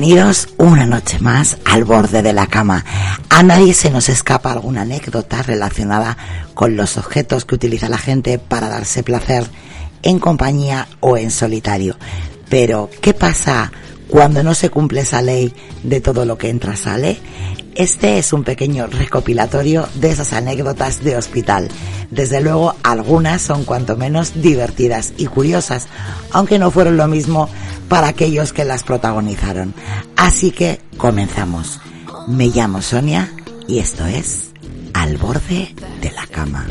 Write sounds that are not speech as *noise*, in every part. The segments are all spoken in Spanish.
Bienvenidos una noche más al borde de la cama. A nadie se nos escapa alguna anécdota relacionada con los objetos que utiliza la gente para darse placer en compañía o en solitario. Pero, ¿qué pasa cuando no se cumple esa ley de todo lo que entra sale? Este es un pequeño recopilatorio de esas anécdotas de hospital. Desde luego, algunas son cuanto menos divertidas y curiosas, aunque no fueron lo mismo para aquellos que las protagonizaron. Así que comenzamos. Me llamo Sonia y esto es Al borde de la cama.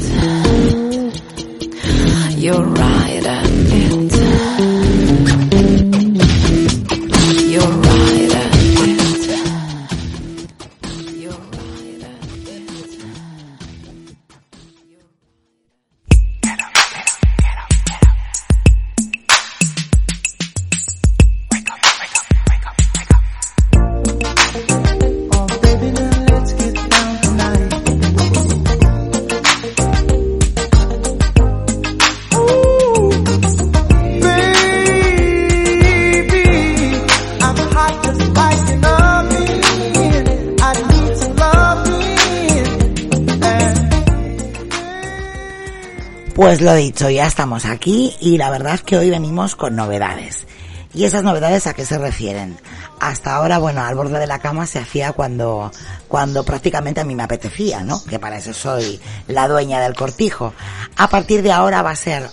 Pues lo dicho, ya estamos aquí y la verdad es que hoy venimos con novedades. ¿Y esas novedades a qué se refieren? Hasta ahora, bueno, al borde de la cama se hacía cuando, cuando prácticamente a mí me apetecía, ¿no? Que para eso soy la dueña del cortijo. A partir de ahora va a ser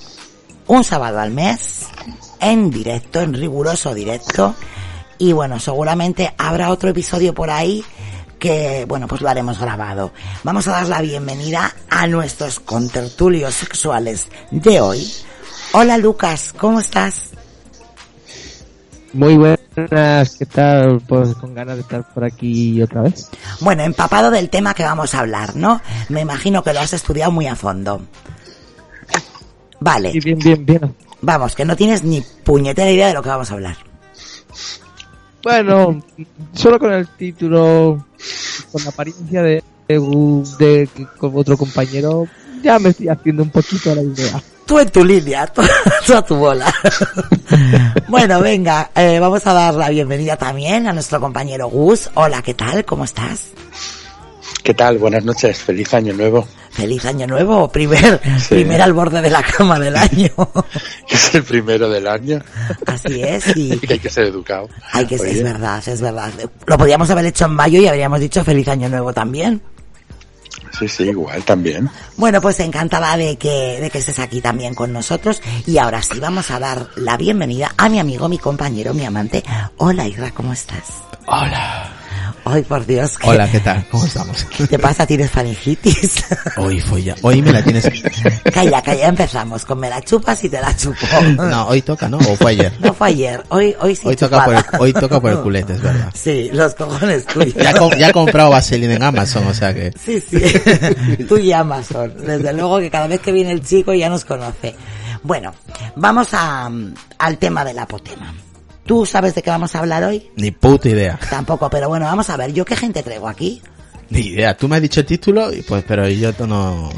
un sábado al mes, en directo, en riguroso directo. Y bueno, seguramente habrá otro episodio por ahí que, bueno, pues lo haremos grabado. Vamos a dar la bienvenida a nuestros contertulios sexuales de hoy. Hola Lucas, ¿cómo estás? Muy buenas, ¿qué tal? Pues con ganas de estar por aquí otra vez. Bueno, empapado del tema que vamos a hablar, ¿no? Me imagino que lo has estudiado muy a fondo. Vale. Sí, bien, bien, bien. Vamos, que no tienes ni puñetera idea de lo que vamos a hablar. Bueno, solo con el título, con la apariencia de, de, otro compañero, ya me estoy haciendo un poquito la idea. Tú en tu línea, *laughs* tú, a tu bola. *laughs* bueno, venga, eh, vamos a dar la bienvenida también a nuestro compañero Gus. Hola, ¿qué tal? ¿Cómo estás? ¿Qué tal? Buenas noches, feliz año nuevo. Feliz año nuevo, primer, primer al borde de la cama del *laughs* año. es el primero del año. Así es, *laughs* y... que hay que ser educado. Hay que ser, es verdad, es verdad. Lo podríamos haber hecho en mayo y habríamos dicho feliz año nuevo también. Sí, sí, igual también. Bueno, pues encantada de que, de que estés aquí también con nosotros. Y ahora sí vamos a dar la bienvenida a mi amigo, mi compañero, mi amante. Hola Ira, ¿cómo estás? Hola. Ay, por Dios. Hola, ¿qué tal? ¿Cómo estamos? ¿Qué te pasa? ¿Tienes faringitis? *laughs* Hoy fue ya. Hoy me la tienes. Calla, calla, empezamos. Con me la chupas y te la chupo. *laughs* No, hoy toca, ¿no? ¿O fue ayer? No fue ayer. Hoy, hoy sí. Hoy toca, por el, hoy toca por el culete, es verdad. Sí, los cojones tuyos. Ya, ya he comprado vaselina en Amazon, o sea que. Sí, sí. *laughs* Tú y Amazon. Desde luego que cada vez que viene el chico ya nos conoce. Bueno, vamos a, al tema del apotema. ¿Tú sabes de qué vamos a hablar hoy? Ni puta idea. Tampoco, pero bueno, vamos a ver, ¿yo qué gente traigo aquí? Ni idea. Tú me has dicho el título, y pues, pero yo no...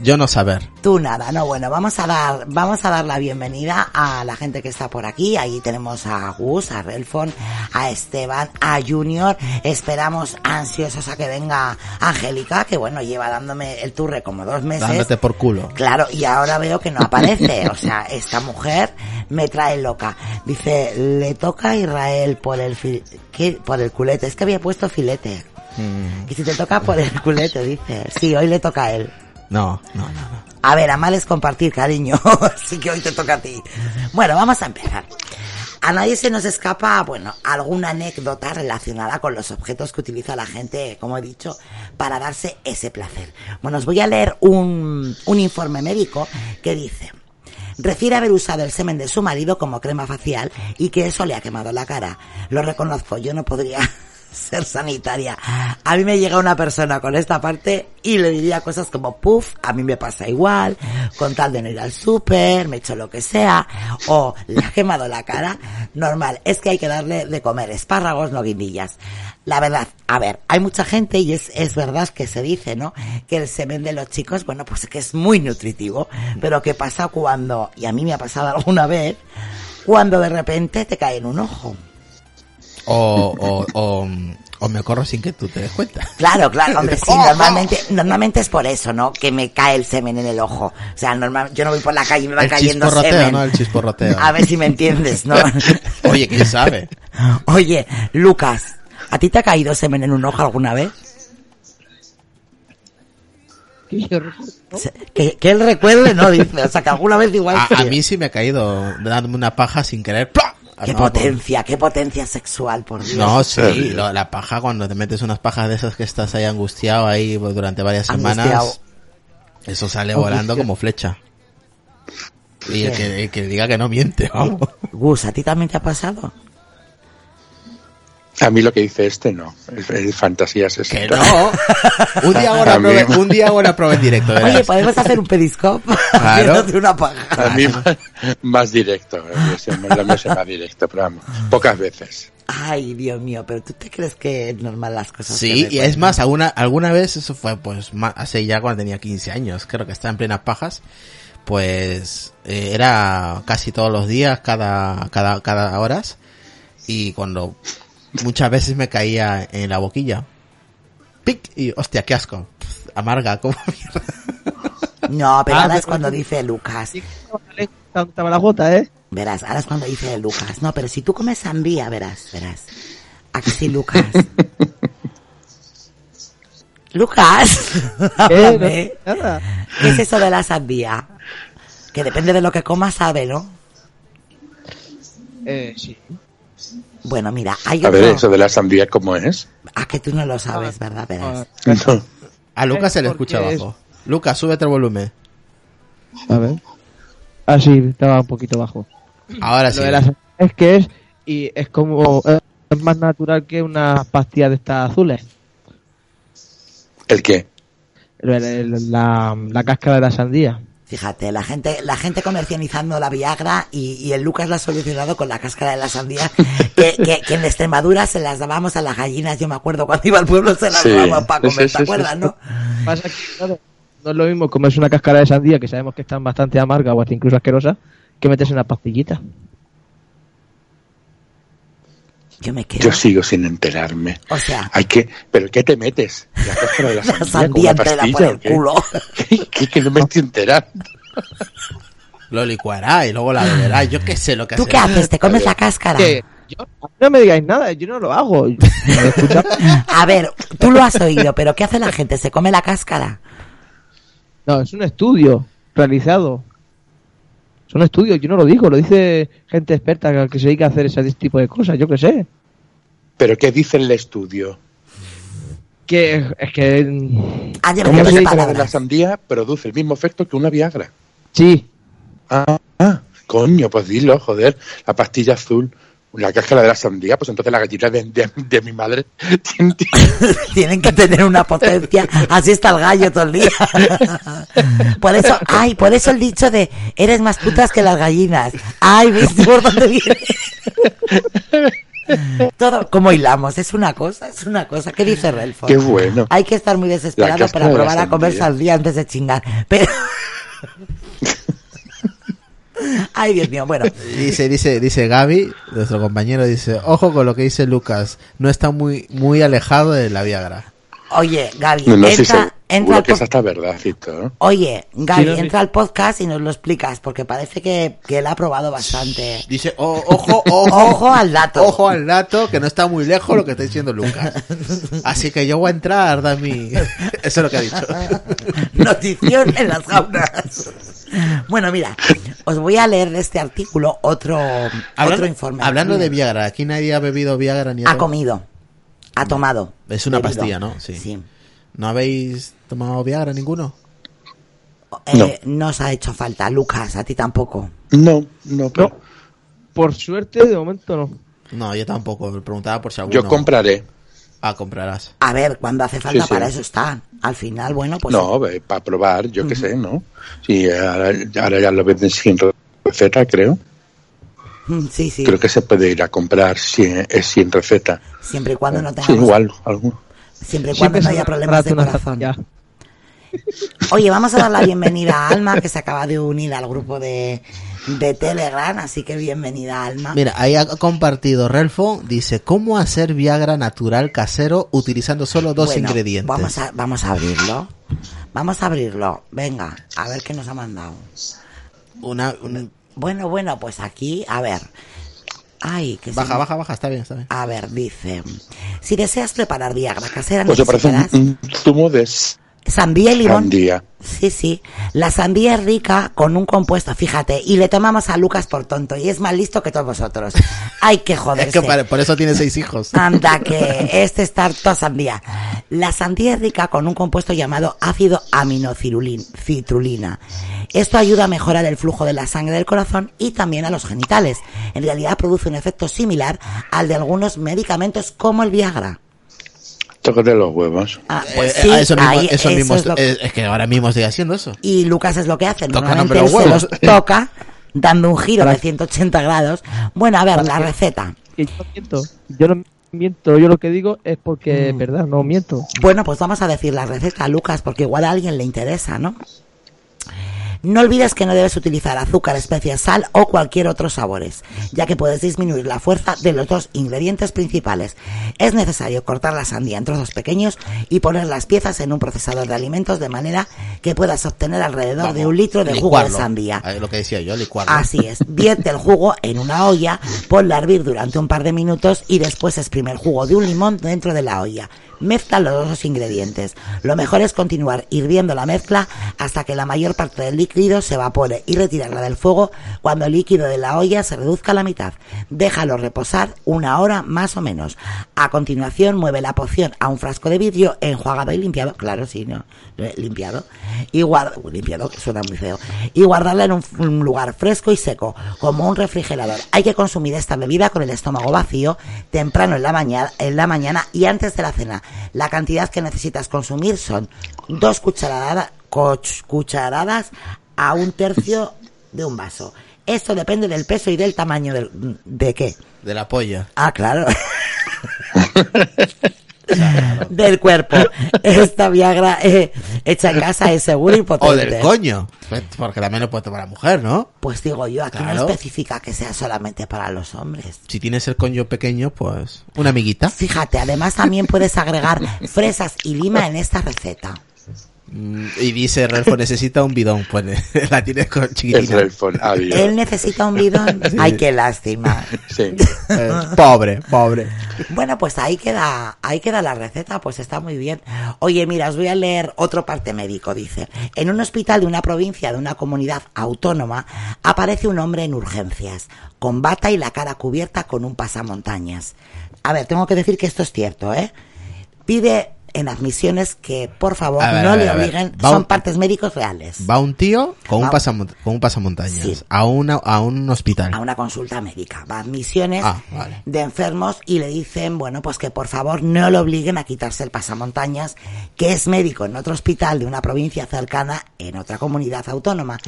Yo no saber. Tú nada, no, bueno, vamos a dar, vamos a dar la bienvenida a la gente que está por aquí. Ahí tenemos a Gus, a Relfon, a Esteban, a Junior. Esperamos ansiosos a que venga Angélica, que bueno, lleva dándome el turre como dos meses. Dándote por culo. Claro, y ahora veo que no aparece. O sea, esta mujer me trae loca. Dice, le toca a Israel por el fil- ¿qué? por el culete. Es que había puesto filete. Mm, Y si te toca por el culete, dice. Sí, hoy le toca a él. No, no, no, no. A ver, amar es compartir, cariño. *laughs* Así que hoy te toca a ti. Bueno, vamos a empezar. A nadie se nos escapa, bueno, alguna anécdota relacionada con los objetos que utiliza la gente, como he dicho, para darse ese placer. Bueno, os voy a leer un, un informe médico que dice, refiere haber usado el semen de su marido como crema facial y que eso le ha quemado la cara. Lo reconozco, yo no podría *laughs* ser sanitaria. A mí me llega una persona con esta parte y le diría cosas como, puff, a mí me pasa igual, con tal de no ir al súper, me echo lo que sea, o le ha quemado la cara. Normal, es que hay que darle de comer espárragos, no guindillas. La verdad, a ver, hay mucha gente y es, es verdad que se dice, ¿no? Que el semen de los chicos, bueno, pues que es muy nutritivo, pero ¿qué pasa cuando, y a mí me ha pasado alguna vez, cuando de repente te cae en un ojo? O, o, o, o me corro sin que tú te des cuenta. Claro, claro, hombre, sí, *laughs* normalmente, normalmente es por eso, ¿no? Que me cae el semen en el ojo. O sea, normal, yo no voy por la calle y me va El cayendo chisporroteo, semen. ¿no? El chisporroteo. A ver si me entiendes, ¿no? *laughs* Oye, ¿quién sabe? Oye, Lucas, ¿a ti te ha caído semen en un ojo alguna vez? Que Que, que él recuerde, no, dice. O sea, que alguna vez igual A, a mí sí me ha caído dándome una paja sin querer. ¡Pla! Qué No, potencia, qué potencia sexual, por Dios. No, sí, Sí. lo- la paja cuando te metes unas pajas de esas que estás ahí angustiado ahí pues, durante varias Angustiado. semanas, eso sale volando como flecha. Y el que, el que diga que no miente, vamos. Gus, ¿a ti también te ha pasado? A mí lo que dice este no. Es, es fantasía Que 60. no. Un día hago una A mí- prueba, un día una prueba en directo, verás. Oye, podemos hacer un pediscope *laughs* Claro. una paja. A mí más, *laughs* más directo. eh, La es más directo, pero vamos, pocas veces. Ay, Dios mío, pero ¿tú te crees que es normal las cosas? que Sí, y es más, alguna, alguna vez, eso fue pues ma- hace ya cuando tenía 15 años, creo que estaba en plenas pajas, pues eh, era casi todos los días, cada, cada, cada horas, y cuando muchas veces me caía en la boquilla, pic, y hostia, qué asco, Pff, amarga, como *laughs* mierda. No, pero Ah, ahora es cuando dice Lucas. Estaba- la gota, ¿eh? Verás, ahora es cuando dice Lucas. No, pero si tú comes sandía, verás, verás. ¿A que sí, Lucas? *laughs* Lucas, *laughs* Eh. ¿Qué es eso de la sandía? Que depende de lo que comas, sabe, ¿no? Eh, sí. Bueno, mira, hay A ver, eso de la sandía, ¿cómo es? Ah, que tú no lo sabes, ¿verdad? Verás. No. A Lucas se le escucha es- abajo. Lucas, súbete el volumen. A ver. Ah, sí, estaba un poquito bajo. Ahora sí. Lo de las es que es y es como es más natural que una pastilla de estas azules. ¿El qué? El- La, la cáscara de la sandía. Fíjate, la gente, la gente comercializando la Viagra y, y el Lucas la ha solucionado con la cáscara de la sandía, *laughs* que, que, que en Extremadura se las dábamos a las gallinas, yo me acuerdo cuando iba al pueblo se las Sí, dábamos para sí, comer, sí, ¿te sí, acuerdas, sí. no? Pasa que, claro, no es lo mismo comerse una cáscara de sandía, que sabemos que están bastante amarga o hasta incluso asquerosa, que meterse una pastillita. Yo me quedo. Yo sigo sin enterarme. O sea, Hay que, ¿pero qué te metes? ¿La cáscara de la *laughs* la sandía, con sandía una entera por el qué? culo. *laughs* ¿Qué, qué- que no me estoy enterando? *laughs* Lo licuará y luego la beberá. Yo qué sé lo que ¿Tú hace. qué haces? ¿Te comes la cáscara? Que yo- no me digáis nada, yo no lo hago. A ver, tú lo has oído, pero ¿qué hace la gente? ¿Se come la cáscara? No, es un estudio realizado. Son estudios, yo no lo digo, lo dice gente experta que se dedica a hacer ese tipo de cosas, yo qué sé. ¿Pero qué dice el estudio? Que es que. Ayer ¿Cómo me se dos dice La de la sandía produce el mismo efecto que una Viagra. Sí, Ah, ah, coño, pues dilo, joder. La pastilla azul, la cáscara de la sandía, pues entonces la gallina de, de- de mi madre *laughs* tiene- tiene- *laughs* Tienen que tener una potencia. Así está el gallo todo el día. *laughs* Por eso, ay, por eso el dicho de eres más putas que las gallinas. Ay, ¿ves por dónde viene? Todo, como hilamos, es una cosa, es una cosa. ¿Qué dice Relfo? Qué bueno. Hay que estar muy desesperado para de probar a comer sandía. sandía antes de chingar. Pero... *laughs* Ay, Dios mío, bueno. Dice, dice, dice Gaby, nuestro compañero, dice, ojo con lo que dice Lucas, no está muy, muy alejado de la Viagra. Oye, Gaby, No, no sé entra, que po- es hasta verdad, Cito, ¿no? Oye, Gaby, Sí, no, entra al podcast y nos lo explicas, porque parece que, que él ha probado bastante. Dice, "O- ojo, *laughs* ojo, Ojo al dato. Ojo al dato, que no está muy lejos lo que está diciendo Lucas. *laughs* Así que yo voy a entrar, da mi... *laughs* Eso es lo que ha dicho. Notición en las jaulas. Bueno, mira, os voy a leer de este artículo otro, otro Hablando, informe. hablando de Viagra, aquí nadie ha bebido Viagra ni Ha ha comido, ha tomado. Es una bebido. pastilla, ¿no? Sí. Sí. ¿No habéis tomado Viagra ninguno? Eh, no os ha hecho falta, Lucas, a ti tampoco. No, no, pero No. Por suerte, de momento no. No, yo tampoco. Me preguntaba por si alguno... yo compraré. Ah, comprarás. A ver, cuando hace falta, Sí, sí. para eso está. Al final, bueno, pues. no, para probar, yo qué sé, ¿no? Sí, ahora, ahora ya lo venden sin receta, creo. Sí, sí. Creo que se puede ir a comprar sin, es sin receta. Siempre y cuando no Sí, tengamos. igual, algo. Siempre y cuando Siempre no haya problemas de corazón. ya. Oye, vamos a dar la bienvenida a Alma, que se acaba de unir al grupo de, de Telegram, así que bienvenida Alma. Mira, ahí ha compartido Relfo, dice, ¿cómo hacer Viagra natural casero utilizando solo dos Bueno, ingredientes? Vamos a, vamos a abrirlo. Vamos a abrirlo. Venga, a ver qué nos ha mandado. Una, un- Bueno, bueno, pues aquí, a ver. Ay, que Baja, baja, baja, está bien, está bien. A ver, dice. Si deseas preparar Viagra casera, Pues me parece un, necesitarás un zumo de sandía y limón. sandía. Sí, sí. La sandía es rica con un compuesto, fíjate, y le tomamos a Lucas por tonto, y es más listo que todos vosotros. Hay que Es joderse. que pare- por eso tiene seis hijos. Anda, que *laughs* este está toda sandía. La sandía es rica con un compuesto llamado ácido aminocitrulina. Esto ayuda a mejorar el flujo de la sangre del corazón y también a los genitales. En realidad produce un efecto similar al de algunos medicamentos como el Viagra. Tócate los huevos. Ah, pues Eh, sí, eh, eso mismo, ahí- eso eso mismo es lo- es, es que ahora mismo estoy haciendo eso. y Lucas es lo que hace. Toca Normalmente los se huevos. los *laughs* toca dando un giro de 180 grados. Bueno, a ver, la receta. Yo no miento. Yo no miento. Yo lo que digo es porque Mm. es verdad, no miento. Bueno, pues vamos a decir la receta, Lucas, porque igual a alguien le interesa, ¿no? No olvides que no debes utilizar azúcar, especias, sal o cualquier otro sabores, ya que puedes disminuir la fuerza de los dos ingredientes principales. Es necesario cortar la sandía en trozos pequeños y poner las piezas en un procesador de alimentos de manera que puedas obtener alrededor de un litro de jugo de sandía. Lo que decía yo, licuarlo. Así es. Vierte el jugo en una olla, ponla a hervir durante un par de minutos y después exprime el jugo de un limón dentro de la olla. Mezcla los dos ingredientes. Lo mejor es continuar hirviendo la mezcla hasta que la mayor parte del líquido se evapore y retirarla del fuego cuando el líquido de la olla se reduzca a la mitad. Déjalo reposar una hora más o menos. A continuación mueve la poción a un frasco de vidrio enjuagado y limpiado. Claro, sí, ¿no? Limpiado. Y guarda, uy, limpiado, que suena muy feo. Y guardarla en un lugar fresco y seco, como un refrigerador. Hay que consumir esta bebida con el estómago vacío, temprano en la mañana, en la mañana y antes de la cena. La cantidad que necesitas consumir son dos cucharadas, coch- cucharadas a un tercio de un vaso. Esto depende del peso y del tamaño del, de qué. De la polla. Ah, claro. *laughs* del cuerpo. Esta Viagra eh, hecha en casa es segura y potente. O del coño. Porque también lo puede tomar la mujer, ¿no? Pues digo yo, aquí no especifica que sea solamente para los hombres. Si tienes el coño pequeño, pues una amiguita. Fíjate, además también puedes agregar fresas y lima en esta receta. Mm, Y dice Relfo, necesita un bidón. Pues *laughs* la tienes con Es chiquitina. Adiós. Él necesita un bidón. *laughs* Ay, qué lástima. Sí. *laughs* Eh, pobre, pobre. Bueno, pues ahí queda, ahí queda la receta, pues está muy bien. Oye, mira, os voy a leer otro parte médico, dice. En un hospital de una provincia de una comunidad autónoma aparece un hombre en urgencias, con bata y la cara cubierta con un pasamontañas. A ver, tengo que decir que esto es cierto, ¿eh? Pide en admisiones que, por favor, ver, no le obliguen, son un- partes médicos reales. Va un tío con un, pasamont- con un pasamontañas Sí. a, una, a un hospital. a una consulta médica. Va a admisiones Ah, vale. de enfermos y le dicen, bueno, pues que por favor no lo obliguen a quitarse el pasamontañas, que es médico en otro hospital de una provincia cercana en otra comunidad autónoma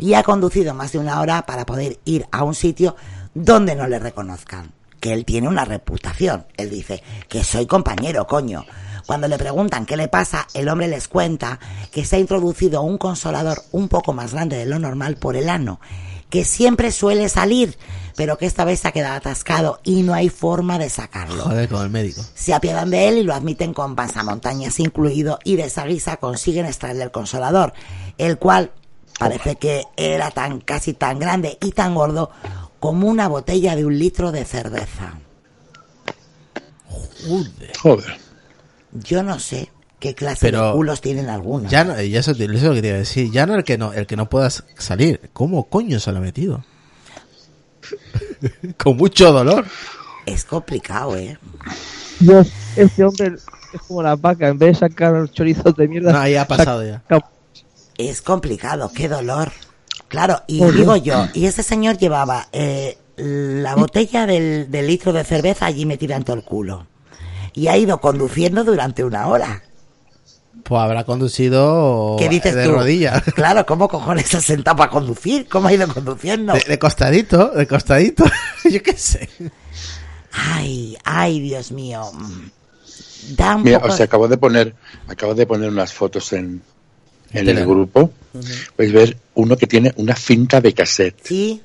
y ha conducido más de una hora para poder ir a un sitio donde no le reconozcan. que él tiene una reputación. Él dice que soy compañero, coño. Cuando le preguntan qué le pasa, el hombre les cuenta que se ha introducido un consolador un poco más grande de lo normal por el ano, que siempre suele salir, pero que esta vez se ha quedado atascado y no hay forma de sacarlo. Joder, con el médico. Se apiadan de él y lo admiten con pasamontañas incluido y de esa guisa consiguen extraerle el consolador, el cual parece que era tan casi tan grande y tan gordo como una botella de un litro de cerveza. Joder. Joder. Yo no sé qué clase Pero de culos tienen algunos. Ya no, y eso, eso es lo que te iba a decir. Ya no el que no, el que no puedas salir. ¿Cómo coño se lo ha metido? *laughs* Con mucho dolor. Es complicado, ¿eh? Dios, este hombre es como la vaca, en vez de sacar los chorizos de mierda. No, ahí ha pasado ya. Es complicado, qué dolor. Claro, y digo yo, y ese señor llevaba eh, la botella del, del litro de cerveza allí metida en todo el culo. Y ha ido conduciendo durante una hora. Pues habrá conducido ¿Qué dices de tú? rodillas. *laughs* Claro, ¿cómo cojones se ha sentado para conducir? ¿Cómo ha ido conduciendo? De, de costadito, de costadito. *laughs* Yo qué sé. Ay, ay, Dios mío. Da un Mira, poco... o sea, acabo de poner, acabo de poner unas fotos en, en el grupo. Podéis ver uno que tiene una cinta de cassette. Sí,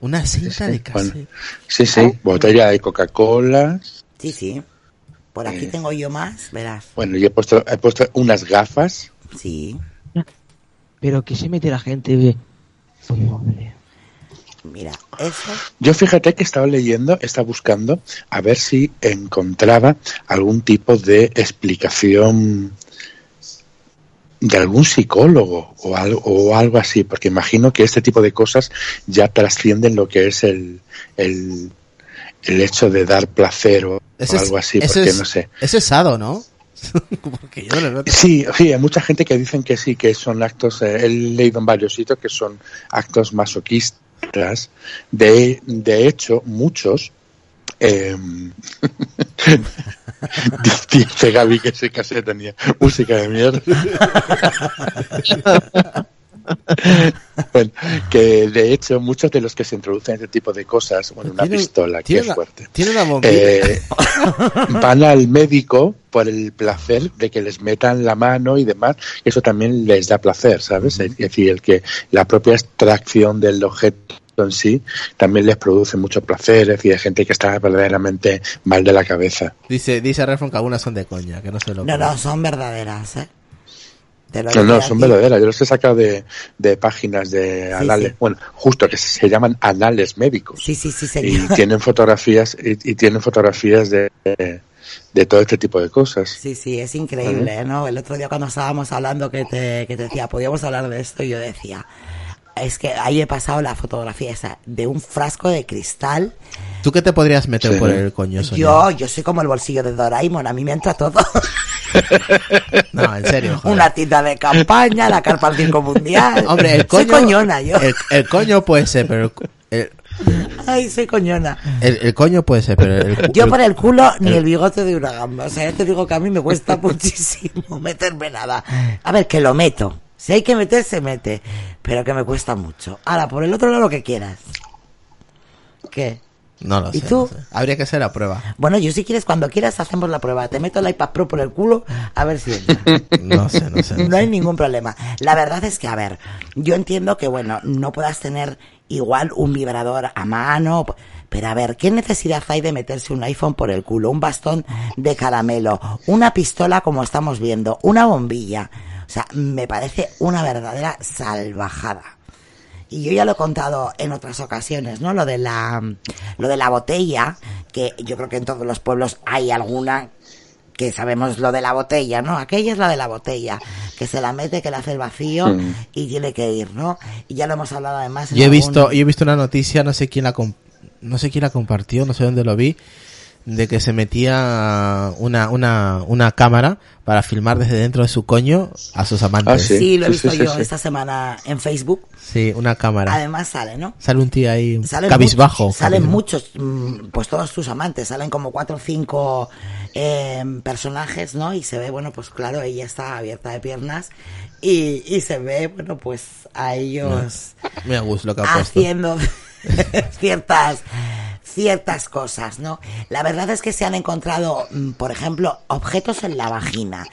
Una cinta de Bueno, cassette. sí, sí, botella de Coca-Cola. Sí, sí. Por aquí Eh. tengo yo más, verás. Bueno, y he puesto, he puesto unas gafas. Sí, Pero que se mete la gente, hombre. mira, eso... Yo fíjate que estaba leyendo, estaba buscando a ver si encontraba algún tipo de explicación de algún psicólogo o algo, o algo así, porque imagino que este tipo de cosas ya trascienden lo que es el, el, el hecho de dar placer o, Ese algo así, porque es- no sé. Ese es sado, ¿no? *laughs* Porque yo veo- Sí, sí, hay mucha gente que dicen que sí, que son actos, eh, he leído en varios sitios que son actos masoquistas. De, de hecho, muchos. *laughs* Eh, dice Gaby que ese cassette tenía música de mierda. *laughs* *laughs* bueno, que de hecho muchos de los que se introducen este tipo de cosas, bueno, una pistola, que tiene es una- fuerte. Tiene una bombilla. Eh, van al médico por el placer de que les metan la mano y demás, eso también les da placer, ¿sabes? Es decir, el que la propia extracción del objeto en sí también les produce mucho placer, es decir, hay gente que está verdaderamente mal de la cabeza. Dice, dice Refron que algunas son de coña, que no se lo No, no, son verdaderas, ¿eh? No, no, son verdaderas, yo los he sacado de, de páginas de anales, sí. bueno, justo que se llaman anales médicos. Sí, sí, sí, y *laughs* tienen fotografías y, y tienen fotografías de, de todo este tipo de cosas. Sí, sí, es increíble, ¿no? El otro día cuando estábamos hablando que te, que te decía, podíamos hablar de esto, y yo decía, es que ahí he pasado la fotografía esa de un frasco de cristal. ¿Tú qué te podrías meter Sí. por el coño, Sonia? Yo, yo soy como el bolsillo de Doraemon, a mí me entra todo. *laughs* No, en serio. joder. Una tita de campaña, la carpa al circo mundial. Hombre, el Soy coño. coñona yo. El, el coño puede ser, pero el, el, Ay, soy coñona. el- coño puede ser, pero Yo por el culo ni el- el bigote de una gamba. O sea, ya te digo que a mí me cuesta *laughs* muchísimo meterme nada. A ver, que lo meto. Si hay que meter, se mete. Pero que me cuesta mucho. Ahora, por el otro lado, lo que quieras. ¿Qué? No lo ¿Y sé, tú? no sé. Habría que hacer la prueba. Bueno, yo si quieres, cuando quieras, hacemos la prueba. Te meto el iPad Pro por el culo, a ver si entra. *laughs* No sé, no sé. no No sé. hay ningún problema. La verdad es que, a ver, yo entiendo que, bueno, no puedas tener igual un vibrador a mano, pero a ver, ¿qué necesidad hay de meterse un iPhone por el culo? Un bastón de caramelo, una pistola como estamos viendo, una bombilla. O sea, me parece una verdadera salvajada. Y yo ya lo he contado en otras ocasiones, ¿no? Lo de la, lo de la botella, que yo creo que en todos los pueblos hay alguna que sabemos lo de la botella, ¿no? Aquella es la de la botella, que se la mete, que le hace el vacío Mm. y tiene que ir, ¿no? Y ya lo hemos hablado además. en Yo he algún- visto, yo he visto una noticia, no sé quién la no sé quién la compartió, no sé dónde lo vi, de que se metía una, una, una cámara para filmar desde dentro de su coño a sus amantes. Ah, sí. Sí, lo he sí, visto sí, yo sí. esta semana en Facebook. Sí, una cámara. Además sale, ¿no? Sale un tío ahí Salen cabizbajo. muchos- salen cabizbajo. muchos, mm, pues todos tus amantes, salen como cuatro o cinco eh, personajes, ¿no? Y se ve, bueno, pues claro, ella está abierta de piernas y, y se ve, bueno, pues a ellos *laughs* Mira Gus lo que ha puesto. haciendo *laughs* ciertas ciertas cosas, ¿no? La verdad es que se han encontrado, mm, por ejemplo, objetos en la vagina.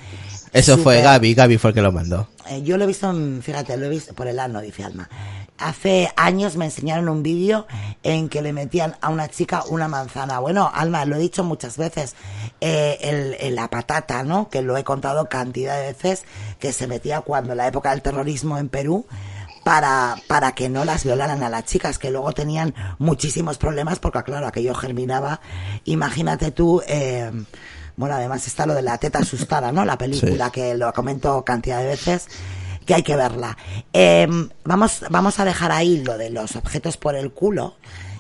Eso fue Gaby, Gaby fue el que lo mandó. Eh, yo lo he visto, en- fíjate, lo he visto por el ano, dice Alma. Hace años me enseñaron un vídeo en que le metían a una chica una manzana. Bueno, Alma, lo he dicho muchas veces, eh, el, el- la patata, ¿no? Que lo he contado cantidad de veces, que se metía cuando en la época del terrorismo en Perú, para, para que no las violaran a las chicas, que luego tenían muchísimos problemas, porque claro, aquello germinaba. Imagínate tú, eh, bueno, además está lo de la teta asustada, ¿no? La película, que lo comento cantidad de veces, que hay que verla. Eh, vamos, vamos a dejar ahí lo de los objetos por el culo.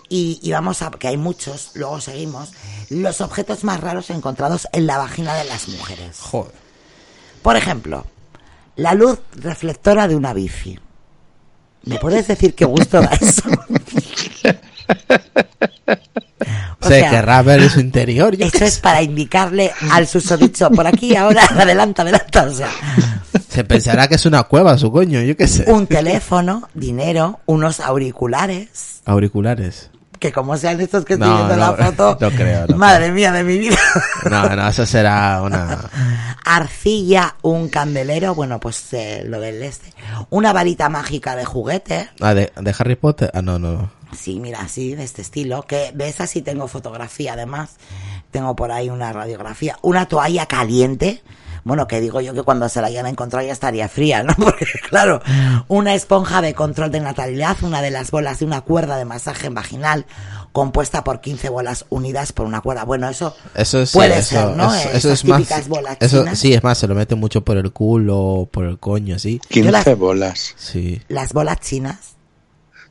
Y, y vamos a, que hay muchos, luego seguimos, los objetos más raros encontrados en la vagina de las mujeres. Joder. Por ejemplo, la luz reflectora de una bici. ¿Me puedes decir qué gusto da eso? *laughs* O Se sea, querrá ver en su interior. yo Esto es para indicarle al susodicho por aquí, ahora, *laughs* adelanta, adelanta. O sea, Se pensará que es una cueva, su coño, yo qué sé. un teléfono, dinero, unos auriculares, Auriculares. Que como sean estos que estoy No, viendo no, la foto, *laughs* no creo, no madre mía de mi vida. *laughs* No, no, eso será una... *laughs* Arcilla, un candelero, bueno, pues eh, lo del este. Una varita mágica de juguete. Ah, de, de Harry Potter. Ah, no, no. Sí, mira, así, de este estilo. Que de esa sí tengo fotografía, además. Tengo por ahí una radiografía. Una toalla caliente. Bueno, que digo yo que cuando se la hayan encontrado ya estaría fría, ¿no? *laughs* Porque, claro, una esponja de control de natalidad, una de las bolas de una cuerda de masaje vaginal, compuesta por 15 bolas unidas por una cuerda. Bueno, eso, Eso sí, puede eso, ser, ¿no? eso, Esas eso es más... típicas bolas Eso, chinas. sí, es más, se lo mete mucho por el culo, por el coño, así. 15 las- bolas. Sí. Las bolas chinas.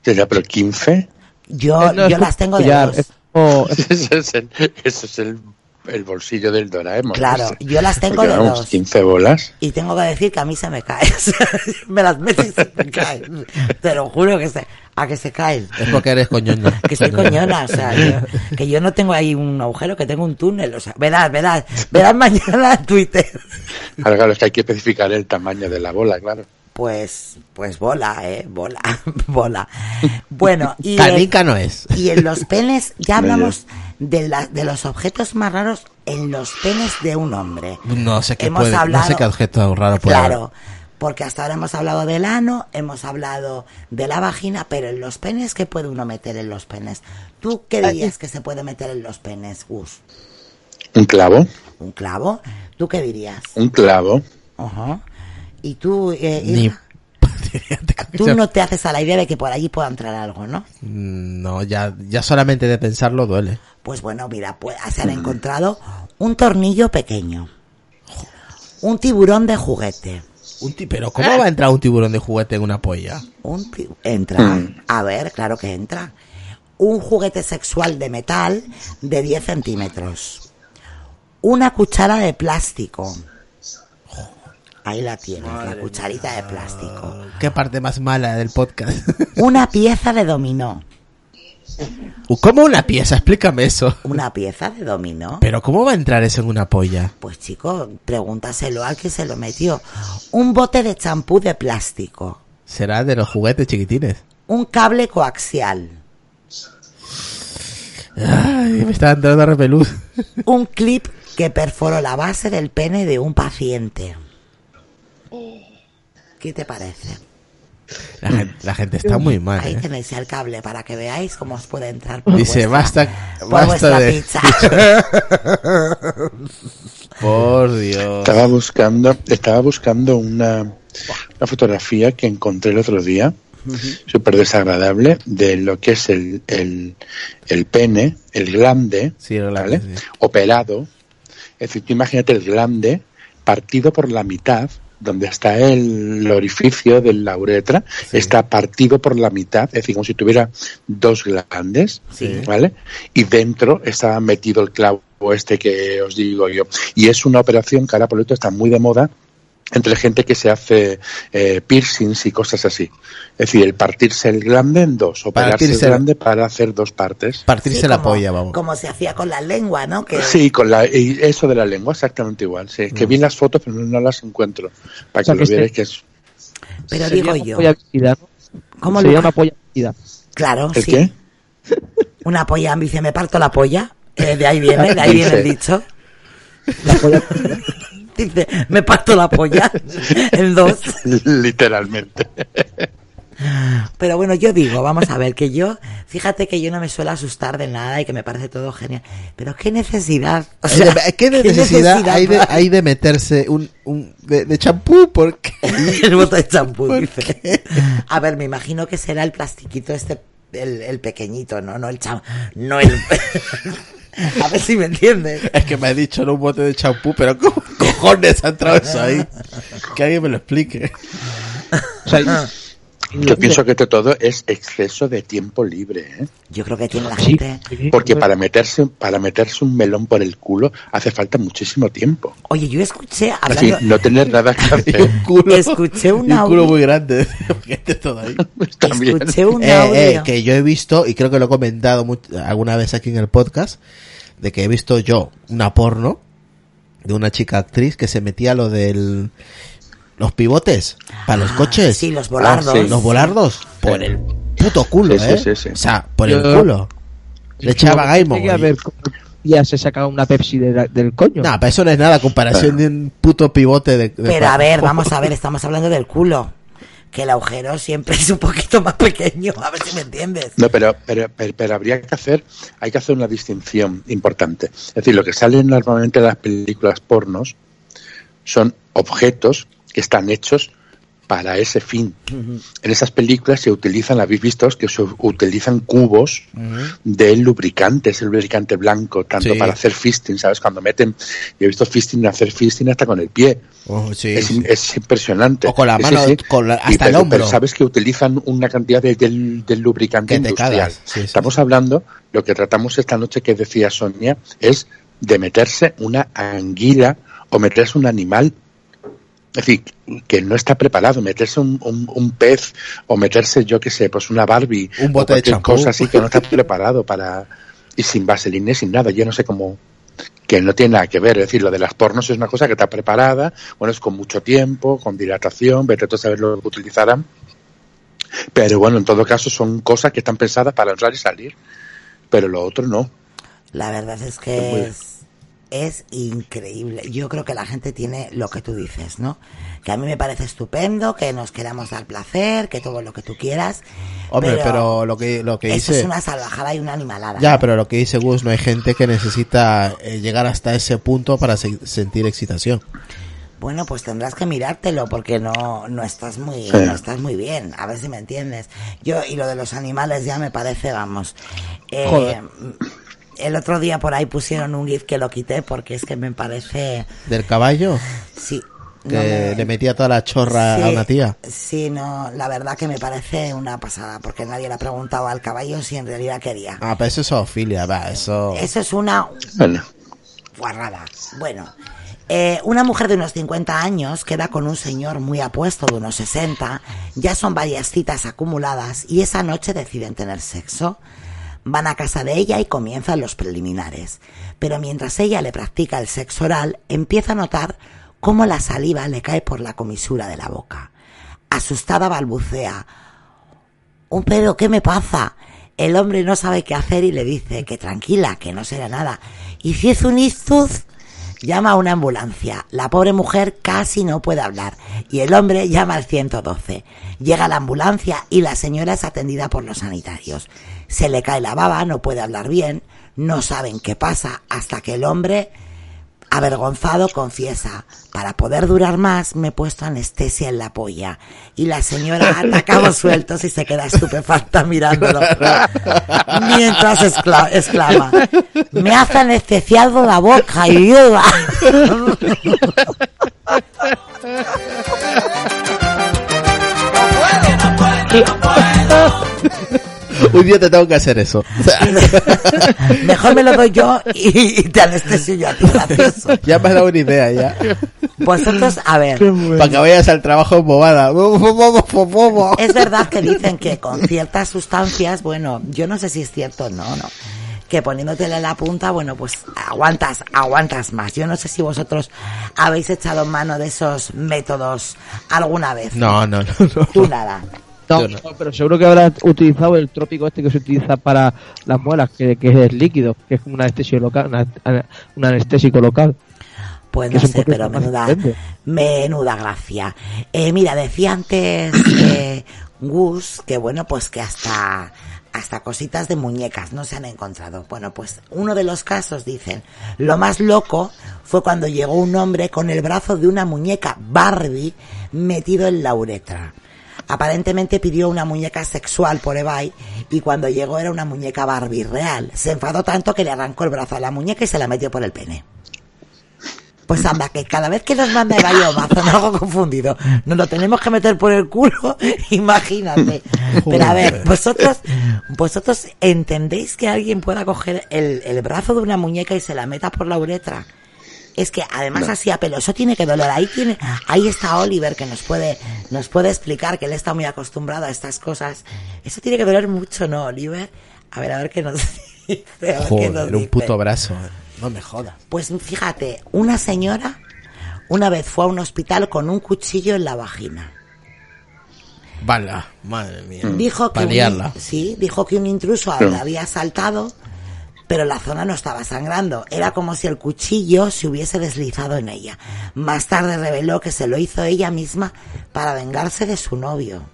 Ya, pero 15. Yo, Eh, no, yo es las tengo de collar, dos. Ese *laughs* es el, ese es el, el bolsillo del Doraemon. Claro, Ese. *laughs* yo las tengo de dos. 15 bolas. Y tengo que decir que a mí se me cae. *laughs* Me las meto y se me caen. Te lo juro que se, a que se caen. Es porque eres coñoña. *laughs* Que soy coñona, o sea, yo- que yo no tengo ahí un agujero, que tengo un túnel, o sea, verás, verás, verás mañana en Twitter. Claro, claro, es que hay que especificar el tamaño de la bola, claro. Pues, pues bola, eh, bola, bola. Bueno, y, Canica no es. y en los penes, ya No, hablamos de, la, de los objetos más raros en los penes de un hombre. No sé qué Hemos puede, no sé qué objeto raro puede haber. Claro, porque hasta ahora hemos hablado del ano, hemos hablado de la vagina, pero en los penes, ¿qué puede uno meter en los penes? ¿Tú qué dirías que se puede meter en los penes, Gus? Un clavo, ¿Un clavo? ¿Tú qué dirías? un clavo. Ajá. ¿Y tú, eh, Ni... *laughs* Tú no te haces a la idea de que por allí pueda entrar algo, ¿no? Mm, No, ya, ya solamente de pensarlo duele. Pues bueno, mira, pues se han encontrado un tornillo pequeño, un tiburón de juguete, Un ti- Pero ¿cómo va a entrar un tiburón de juguete en una polla? Un entra. Mm. A ver, claro que entra. Un juguete sexual de metal de 10 centímetros. Una cuchara de plástico. Ahí la tienes, la cucharita de plástico. ¿Qué parte más mala del podcast? *laughs* Una pieza de dominó. ¿Cómo una pieza? Explícame eso. Una pieza de dominó. Pero ¿cómo va a entrar eso en una polla? Pues chico, pregúntaselo al que se lo metió. Un bote de champú de plástico. Será de los juguetes chiquitines. Un cable coaxial. Ay, me está entrando repelús. Un clip que perforó la base del pene de un paciente. ¿Qué te parece? La gente, la gente está muy mal. Ahí ¿eh? tenéis el cable para que veáis cómo os puede entrar por Dice, vuestra, basta, por basta vuestra de... pizza. *laughs* Por Dios. Estaba buscando, estaba buscando una, una fotografía que encontré el otro día, súper desagradable, de lo que es el, el, el pene, el glande, Sí, el glande, ¿vale? sí. operado. Es decir, tú imagínate el glande partido por la mitad, donde está el orificio de la uretra, Sí. está partido por la mitad, es decir, como si tuviera dos glandes, Sí. ¿vale? Y dentro estaba metido el clavo este que os digo yo. Y es una operación que ahora por lo tanto está muy de moda entre gente que se hace eh, piercings y cosas así. Es decir, el partirse el glande en dos, operarse Partirse- el glande para hacer dos partes. Partirse Sí, la como- polla, vamos. Como se hacía con la lengua, ¿no? Que Sí, con la, y eso de la lengua exactamente igual. Sí, que vi las fotos pero no, las encuentro. Para O sea, que lo vierais que es... Pero Sería digo una yo, polla. ¿cómo Sería lo una polla vestida. Claro, ¿El sí. qué? *laughs* Una polla, dice, me parto la polla. Eh, de ahí viene, de ahí *laughs* viene el dicho. *laughs* Dice, me parto la polla *laughs* en dos. Literalmente. Pero bueno, yo digo, vamos a ver, que yo, fíjate que yo no me suelo asustar de nada y que me parece todo genial. Pero qué necesidad. O sea, ¿Qué necesidad, hay, de, hay de meterse un, un de champú? porque el bote de champú, *laughs* dice. A ver, me imagino que será el plastiquito este, el, el pequeñito, ¿no? No el champú, no el... *laughs* A ver si me entiendes. Es que me ha dicho en un bote de champú, pero ¿cómo cojones ha entrado eso ahí? Que alguien me lo explique. O sea, yo pienso que todo es exceso de tiempo libre. ¿eh? Yo creo que tiene la gente. Porque para meterse, para meterse un melón por el culo hace falta muchísimo tiempo. Oye, yo escuché hablando... no tener nada que *laughs* hacer. un culo, escuché un, un culo muy grande. *laughs* todo ahí. *laughs* Escuché un eh, audio. Eh, que yo he visto, y creo que lo he comentado alguna vez aquí en el podcast, de que he visto yo una porno de una chica actriz que se metía lo del los pivotes para los Ah, coches. Sí, los volardos. Ah, sí. Los volardos por el puto culo, Sí, ¿eh? sí, sí, sí. O sea, por Yo- el culo. Le echaba gaimo. A ver cómo ya se sacaba una Pepsi de la- del coño. No, pero eso no es nada comparación de un puto pivote de... de Pero a ver, vamos a ver, estamos hablando del culo. Que el agujero siempre *laughs* es un poquito más pequeño, a ver si me entiendes. No, pero, pero, pero, pero habría que hacer, hay que hacer una distinción importante. Es decir, lo que sale normalmente en las películas pornos son objetos que están hechos para ese fin. En esas películas se utilizan, habéis visto, que se utilizan cubos de lubricante, ese lubricante blanco, tanto Sí. para hacer fisting, ¿sabes? Cuando meten, yo he visto fisting hacer fisting hasta con el pie. Oh, sí, es, sí. es impresionante. O con la mano, con la- Y hasta el pero- hombro. pero sabes que utilizan una cantidad de, del, del lubricante industrial. Estamos hablando, lo que tratamos esta noche que decía Sonia, es de meterse una anguila o meterse un animal. Es decir, que no está preparado, meterse un, un- un pez o meterse, yo qué sé, pues una Barbie Un o bote de cualquier champú. cosa así que no está preparado para... Y sin vaselina y sin nada, yo no sé cómo... Que no tiene nada que ver, es decir, lo de las pornos es una cosa que está preparada, bueno, es con mucho tiempo, con dilatación, vete a saber lo que utilizarán. Pero bueno, en todo caso son cosas que están pensadas para entrar y salir, pero lo otro no. La verdad es que bien. es, es increíble. Yo creo que la gente tiene lo que tú dices, ¿no? Que a mí me parece estupendo, que nos queramos dar placer, que todo lo que tú quieras. Hombre, pero, lo que, lo que eso dice... es una salvajada y una animalada. Ya, pero lo que dice Gus, no hay gente que necesita eh, llegar hasta ese punto para se- sentir excitación. Bueno, pues tendrás que mirártelo porque no, no estás muy, Sí. no estás muy bien. A ver si me entiendes. Yo, y lo de los animales ya me parece, vamos. eh, Joder. El otro día por ahí pusieron un GIF que lo quité porque es que me parece, Del caballo, sí. que no me- le metía toda la chorra a una tía. Sí, no, la verdad que me parece una pasada, porque nadie le ha preguntado al caballo si en realidad quería. Ah, pero eso es zoofilia, va, eso... Eso es una Bueno, guarrada. Bueno, eh, una mujer de unos 50 años queda con un señor muy apuesto de unos 60, ya son varias citas acumuladas y esa noche deciden tener sexo. Van a casa de ella y comienzan los preliminares. Pero mientras ella le practica el sexo oral, empieza a notar cómo la saliva le cae por la comisura de la boca. Asustada balbucea, un pedo, ¿qué me pasa? El hombre no sabe qué hacer y le dice que tranquila, que no será nada. Y si es un istuz, llama a una ambulancia. La pobre mujer casi no puede hablar y el hombre llama al 112. Llega la ambulancia y la señora es atendida por los sanitarios. Se le cae la baba, no puede hablar bien, no saben qué pasa hasta que el hombre avergonzado confiesa, para poder durar más me he puesto anestesia en la polla. Y la señora *laughs* ata cabos sueltos y se queda estupefacta mirándolo. Mientras excla- exclama, me has anestesiado la boca, ayuda. *laughs* *laughs* *laughs* Un día te tengo que hacer eso. O sea, *laughs* Mejor me lo doy yo y, y te anestesio yo a ti, ya me has dado una idea, ya. Vosotros, a ver, Para que vayas al trabajo embobada. Es verdad que dicen que con ciertas sustancias, bueno, yo no sé si es cierto o no, no. Que poniéndotele la punta, bueno, pues aguantas, aguantas más. Yo no sé si vosotros habéis echado mano de esos métodos alguna vez. No, no, no, no. Tú nada. No, no, pero seguro que habrá utilizado el trópico este que se utiliza para las muelas, que, que es líquido, que es como un anestésico local. Una, un anestésico local. Pues no sé, pero menuda, menuda gracia. Eh, mira, decía antes eh, Gus que bueno, pues que hasta hasta cositas de muñecas no se han encontrado. Bueno, pues uno de los casos dicen, lo más loco fue cuando llegó un hombre con el brazo de una muñeca Barbie metido en la uretra. Aparentemente pidió una muñeca sexual por eBay y cuando llegó era una muñeca Barbie real. Se enfadó tanto que le arrancó el brazo a la muñeca y se la metió por el pene. Pues anda, que cada vez que nos manda Eray o Amazon algo confundido, nos lo tenemos que meter por el culo, *laughs* imagínate. Pero a ver, vosotros, vosotros entendéis que alguien pueda coger el, el brazo de una muñeca y se la meta por la uretra. Es que además así a pelo, eso tiene que doler. Ahí tiene, ahí está Oliver que nos puede, nos puede explicar que él está muy acostumbrado a estas cosas. Eso tiene que doler mucho, ¿no, Oliver? A ver, a ver qué nos *laughs* dice. nos Joder, un puto brazo. No me jodas. Pues fíjate, una señora una vez fue a un hospital con un cuchillo en la vagina. Bala, madre mía. Dijo que un, sí, dijo que un intruso Sí. la había saltado, pero la zona no estaba sangrando. Era como si el cuchillo se hubiese deslizado en ella. Más tarde reveló que se lo hizo ella misma para vengarse de su novio.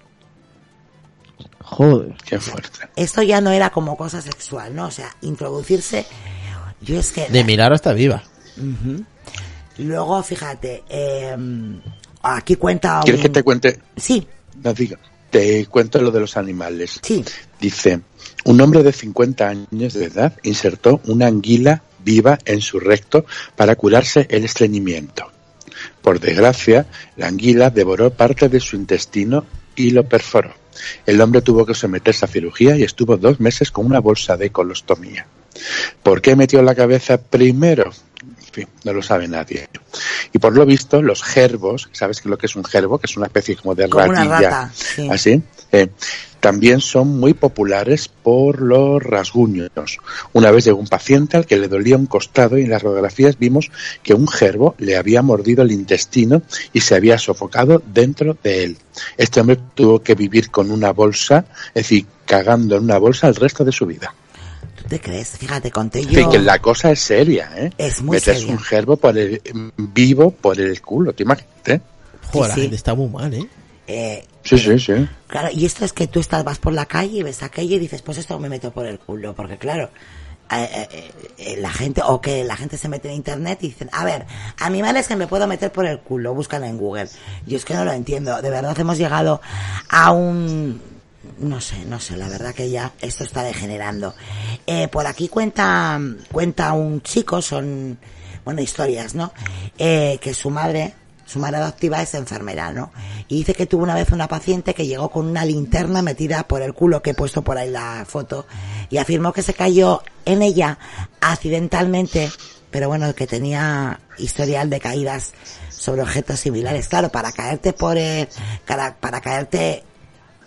Joder. Qué fuerte. Esto ya no era como cosa sexual, ¿no? O sea, introducirse. Yo es que. De milagro está viva. Luego, fíjate, eh, aquí cuenta. un- ¿Quieres que te cuente? Sí, diga. Te cuento lo de los animales. sí. Dice, un hombre de 50 años de edad insertó una anguila viva en su recto para curarse el estreñimiento. Por desgracia, la anguila devoró parte de su intestino y lo perforó. El hombre tuvo que someterse a cirugía y estuvo dos meses con una bolsa de colostomía. ¿Por qué metió la cabeza primero? Fin, no lo sabe nadie. Y por lo visto, los gerbos, ¿sabes qué es lo que es un gerbo? Que es una especie como de Como una ratilla. rata, sí. Así. Eh, también son muy populares por los rasguños. Una vez llegó un paciente al que le dolía un costado y en las radiografías vimos que un gerbo le había mordido el intestino y se había sofocado dentro de él. Este hombre tuvo que vivir con una bolsa, es decir, cagando en una bolsa el resto de su vida. ¿Tú te crees? Fíjate, conté yo. que la cosa es seria, ¿eh? Es muy Metes seria. un gerbo por el, vivo por el culo, ¿te imaginas? eh? Joder, Sí, la sí. gente está muy mal, ¿eh? eh, Sí, sí, sí. Claro, y esto es que tú estás, vas por la calle y ves aquello y dices, pues esto me meto por el culo, porque claro, eh, eh, eh, la gente, o que la gente se mete en internet y dicen, a ver, animales que me puedo meter por el culo, buscan en Google. Yo es que no lo entiendo, de verdad hemos llegado a un, no sé, no sé, la verdad que ya esto está degenerando. Eh, por aquí cuenta, cuenta un chico, son, bueno, historias, ¿no? Eh, que su madre, su madre adoptiva es enfermera, ¿no? Y dice que tuvo una vez una paciente que llegó con una linterna metida por el culo, que he puesto por ahí la foto, y afirmó que se cayó en ella accidentalmente, pero bueno, que tenía historial de caídas sobre objetos similares. Claro, para caerte por, eh, para, para caerte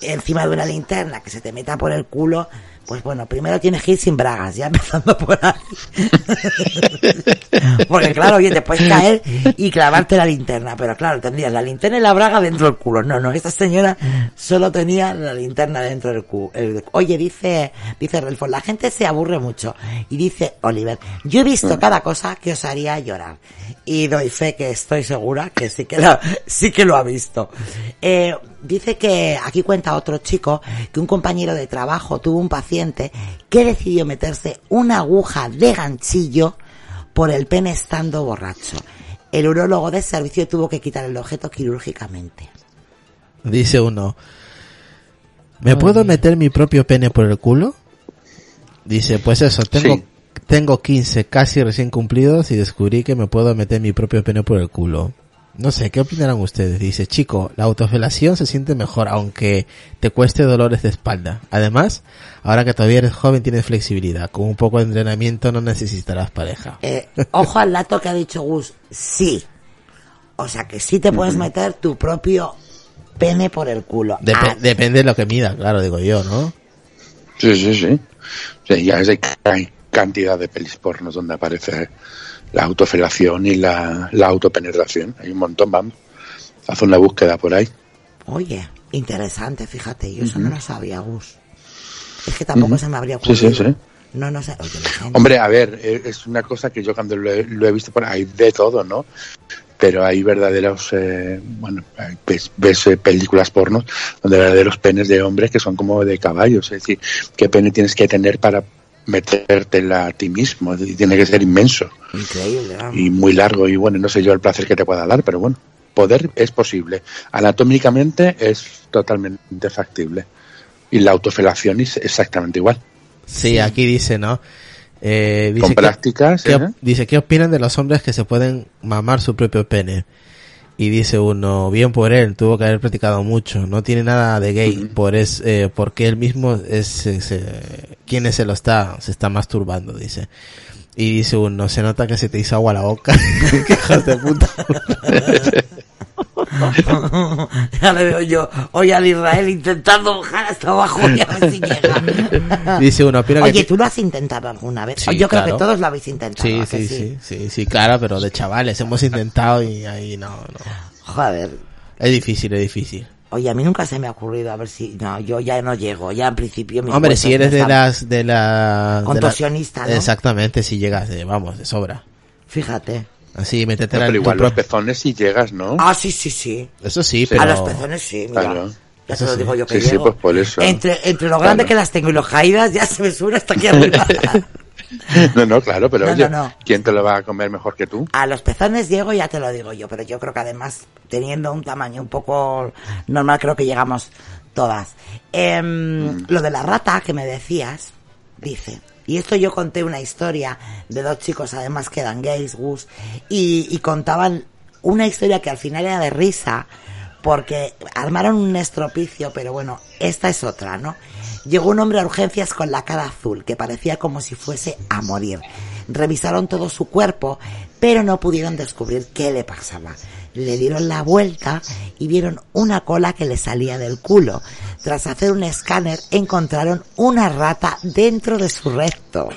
encima de una linterna que se te meta por el culo, pues bueno, primero tienes que ir sin bragas, ya *laughs* empezando por ahí. *laughs* Porque claro, oye, te puedes caer y clavarte la linterna, pero claro, tendrías la linterna y la braga dentro del culo. No, no, esta señora solo tenía la linterna dentro del culo. Oye, dice, dice Relford, la gente se aburre mucho. Y dice Oliver, yo he visto cada cosa que os haría llorar. Y doy fe que estoy segura que sí que lo, sí que lo ha visto. Eh, dice que aquí cuenta otro chico que un compañero de trabajo tuvo un paciente que decidió meterse una aguja de ganchillo por el pene estando borracho. El urólogo de servicio tuvo que quitar el objeto quirúrgicamente. Dice uno, ¿me puedo meter mi propio pene por el culo? Dice, pues eso, tengo, Sí. tengo 15 casi recién cumplidos y descubrí que me puedo meter mi propio pene por el culo. No sé, ¿qué opinarán ustedes? Dice, chico, la autofelación se siente mejor, aunque te cueste dolores de espalda. Además, ahora que todavía eres joven tienes flexibilidad. Con un poco de entrenamiento no necesitarás pareja. Eh, ojo al dato que ha dicho Gus, sí. O sea que sí te puedes meter tu propio pene por el culo. Dep- Ah, Depende de lo que mida, claro, digo yo, ¿no? Sí, sí, sí. Sí, ya hay, hay cantidad de pelis pornos donde aparece la autofelación y la, la autopenetración. Hay un montón, vamos. Haz una búsqueda por ahí. Oye, Interesante, fíjate, yo eso no lo sabía, Gus. Es que tampoco se me habría Sí, ocurrido. sí, sí. No, no sé. Oye, Hombre, a ver, eh, es una cosa que yo cuando lo he, lo he visto por ahí de todo, ¿no? Pero hay verdaderos, eh, bueno, ves, ves, eh, películas pornos donde verdaderos penes de hombres que son como de caballos. Es decir, ¿qué pene tienes que tener para metértela a ti mismo? Y tiene que ser inmenso Increíble, y muy largo y bueno, no sé yo el placer que te pueda dar, pero bueno, poder es posible. Anatómicamente es totalmente factible. Y la autofelación es exactamente igual. Sí, aquí dice, ¿no? Eh, dice Con prácticas, ¿qué, ¿eh? dice, ¿qué opinan de los hombres que se pueden mamar su propio pene? Y dice uno, bien por él, tuvo que haber practicado mucho, no tiene nada de gay, por es, eh, porque él mismo es, es, eh, quien se lo está, se está masturbando, dice. Y dice uno, se nota que se te hizo agua la boca. *laughs* Qué hijos de puta. *laughs* *laughs* ya le veo yo hoy al Israel intentando bajar hasta abajo y a ver si llega. *laughs* Dice uno, Oye, que... ¿tú lo has intentado alguna vez? Sí, yo creo que todos lo habéis intentado. Sí, ¿a que sí, sí, sí, sí, claro, pero de chavales hemos intentado y ahí no, no. Joder. Es difícil, es difícil. Oye, a mí nunca se me ha ocurrido a ver si... No, yo ya no llego. Ya en principio... Hombre, si eres de las, de la... de la- Contorsionista, ¿no? Exactamente, si llegas, de, vamos, de sobra. Fíjate. Así, métete No, pero tu igual los pezones si llegas, ¿no? Ah, sí, sí, sí. Eso sí, pero... A los pezones sí, mira. Claro. Ya Eso te lo sí. digo yo que Sí, sí, pues por eso. Entre, entre lo grande Claro. que las tengo y los caídas, ya se me sube hasta aquí arriba. *laughs* No, no, claro, pero No, oye, no, no. ¿quién te lo va a comer mejor que tú? A los pezones llego, ya te lo digo yo, pero yo creo que además, teniendo un tamaño un poco normal, creo que llegamos todas. Em, Mm. Lo de la rata que me decías, dice, y esto yo conté una historia de dos chicos, además que eran gays, Gus, y, contaban una historia que al final era de risa, porque armaron un estropicio, pero bueno, esta es otra, ¿no? Llegó un hombre a urgencias con la cara azul, que parecía como si fuese a morir. Revisaron todo su cuerpo, pero no pudieron descubrir qué le pasaba. Le dieron la vuelta y vieron una cola que le salía del culo. Tras hacer un escáner, encontraron una rata dentro de su recto.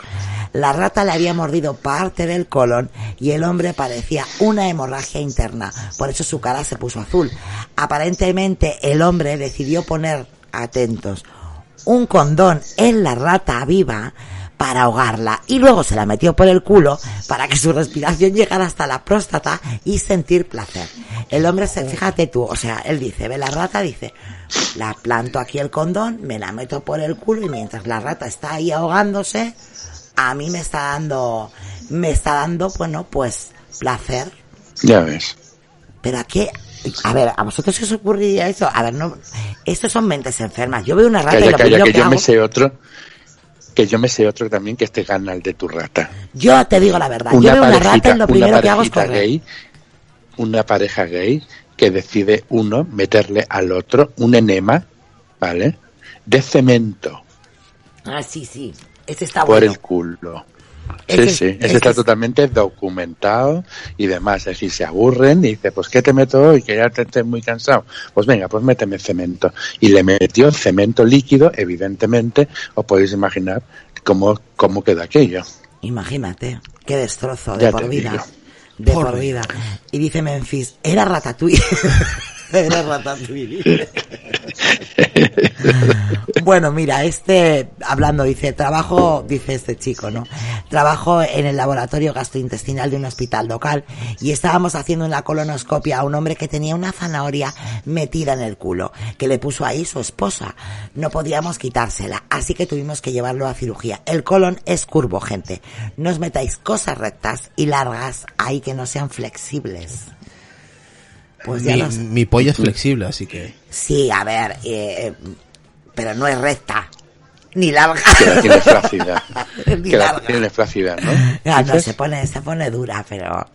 La rata le había mordido parte del colon y el hombre padecía una hemorragia interna. Por eso su cara se puso azul. Aparentemente el hombre decidió poner, atentos, un condón en la rata viva para ahogarla y luego se la metió por el culo para que su respiración llegara hasta la próstata y sentir placer. El hombre se, fíjate tú, o sea, él dice, ve la rata, dice, la planto aquí el condón, me la meto por el culo y mientras la rata está ahí ahogándose, a mí me está dando, me está dando, bueno, pues placer. Ya ves. Pero a qué, a ver, ¿a vosotros se os ocurriría eso? A ver, no, estos son mentes enfermas. Yo veo una rata y lo calla, primero que que yo me sé otro. Que yo me sé otro también que este gana el de tu rata. yo te digo la verdad, yo veo una rata y lo primero que hago es correr. gay, una pareja gay que decide uno meterle al otro un enema, ¿vale? De cemento Ah, sí, sí. Este está por bueno. el culo. Sí, es- sí, ese está es- totalmente documentado y demás. Es decir, se aburren y dice, pues ¿qué te meto hoy? Que ya te estés muy cansado. Pues venga, pues méteme cemento. Y le metió cemento líquido, evidentemente, os podéis imaginar cómo, cómo quedó aquello. Imagínate, qué destrozo de Ya por vida. digo. De Por por, vida. Y dice Memphis, era Ratatouille. *laughs* *laughs* bueno, mira, este, hablando, dice, trabajo, dice este chico, ¿no? Trabajo en el laboratorio gastrointestinal de un hospital local y estábamos haciendo una colonoscopia a un hombre que tenía una zanahoria metida en el culo, que le puso ahí su esposa. No podíamos quitársela, así que tuvimos que llevarlo a cirugía. El colon es curvo, gente. No os metáis cosas rectas y largas ahí que no sean flexibles. Pues ya mi, los- mi pollo es flexible, así que... Sí, a ver, eh, pero no es recta. Ni larga. Que la tiene flácida. *laughs* Ni que la larga. tiene flácida, ¿no? Ah, no, ¿Dices? se pone, se pone dura, pero...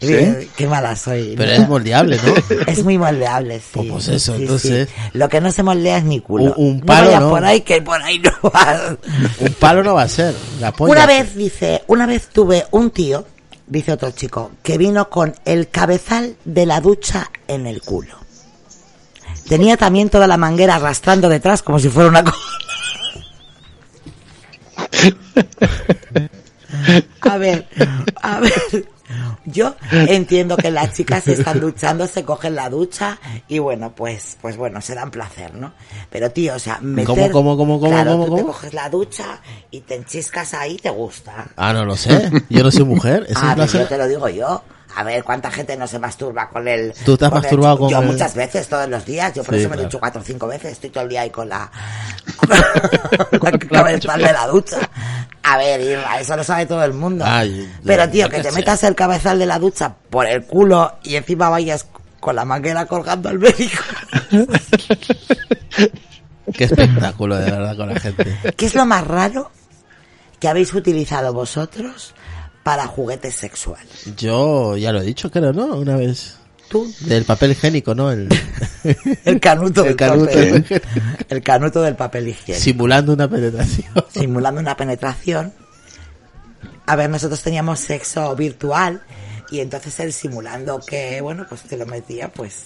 ¿Sí? Eh, Qué mala soy. Pero ¿no? es moldeable, ¿no? *laughs* Es muy moldeable, sí. Pues, pues eso, Sí, entonces- sí. Lo que no se moldea es mi culo. Un- un no palo, vayas ¿no? por ahí, que por ahí no va. Un palo no va a ser. La polla. Una vez, dice, una vez tuve un tío, dice otro chico, que vino con el cabezal de la ducha en el culo. Tenía también toda la manguera arrastrando detrás como si fuera una cosa. *laughs* A ver, a ver. *laughs* Yo entiendo que las chicas si están duchando se cogen la ducha y bueno, pues, pues bueno, se dan placer, ¿no? Pero tío, o sea, meter, ¿Cómo, cómo, cómo, cómo, claro, cómo, tú te coges la ducha y te enchiscas ahí, te gusta. Ah, no lo sé. Yo no soy mujer. Es un Ah, placer. yo te lo digo yo. A ver, ¿cuánta gente no se masturba con el... ¿Tú te has con el- masturbado con Yo el- muchas veces, todos los días. Yo por Sí, eso me claro. ducho cuatro o cinco veces. Estoy todo el día ahí con la... *laughs* *laughs* con la cabezal de la ducha. A ver, Irra, eso lo sabe todo el mundo. Ay, Pero, tío, que te metas el cabezal de la ducha por el culo y encima vayas con la manguera colgando al médico. *laughs* Qué espectáculo, de verdad, con la gente. ¿Qué es lo más raro que habéis utilizado vosotros para juguetes sexuales? Yo ya lo he dicho, creo, ¿no? Una vez. Tú, Del papel higiénico, ¿no? El, *laughs* el canuto *laughs* del el canuto papel. del- *laughs* El canuto del papel higiénico. simulando una penetración. Simulando una penetración. A ver, nosotros teníamos sexo virtual y entonces él simulando que, bueno, pues te lo metía, pues,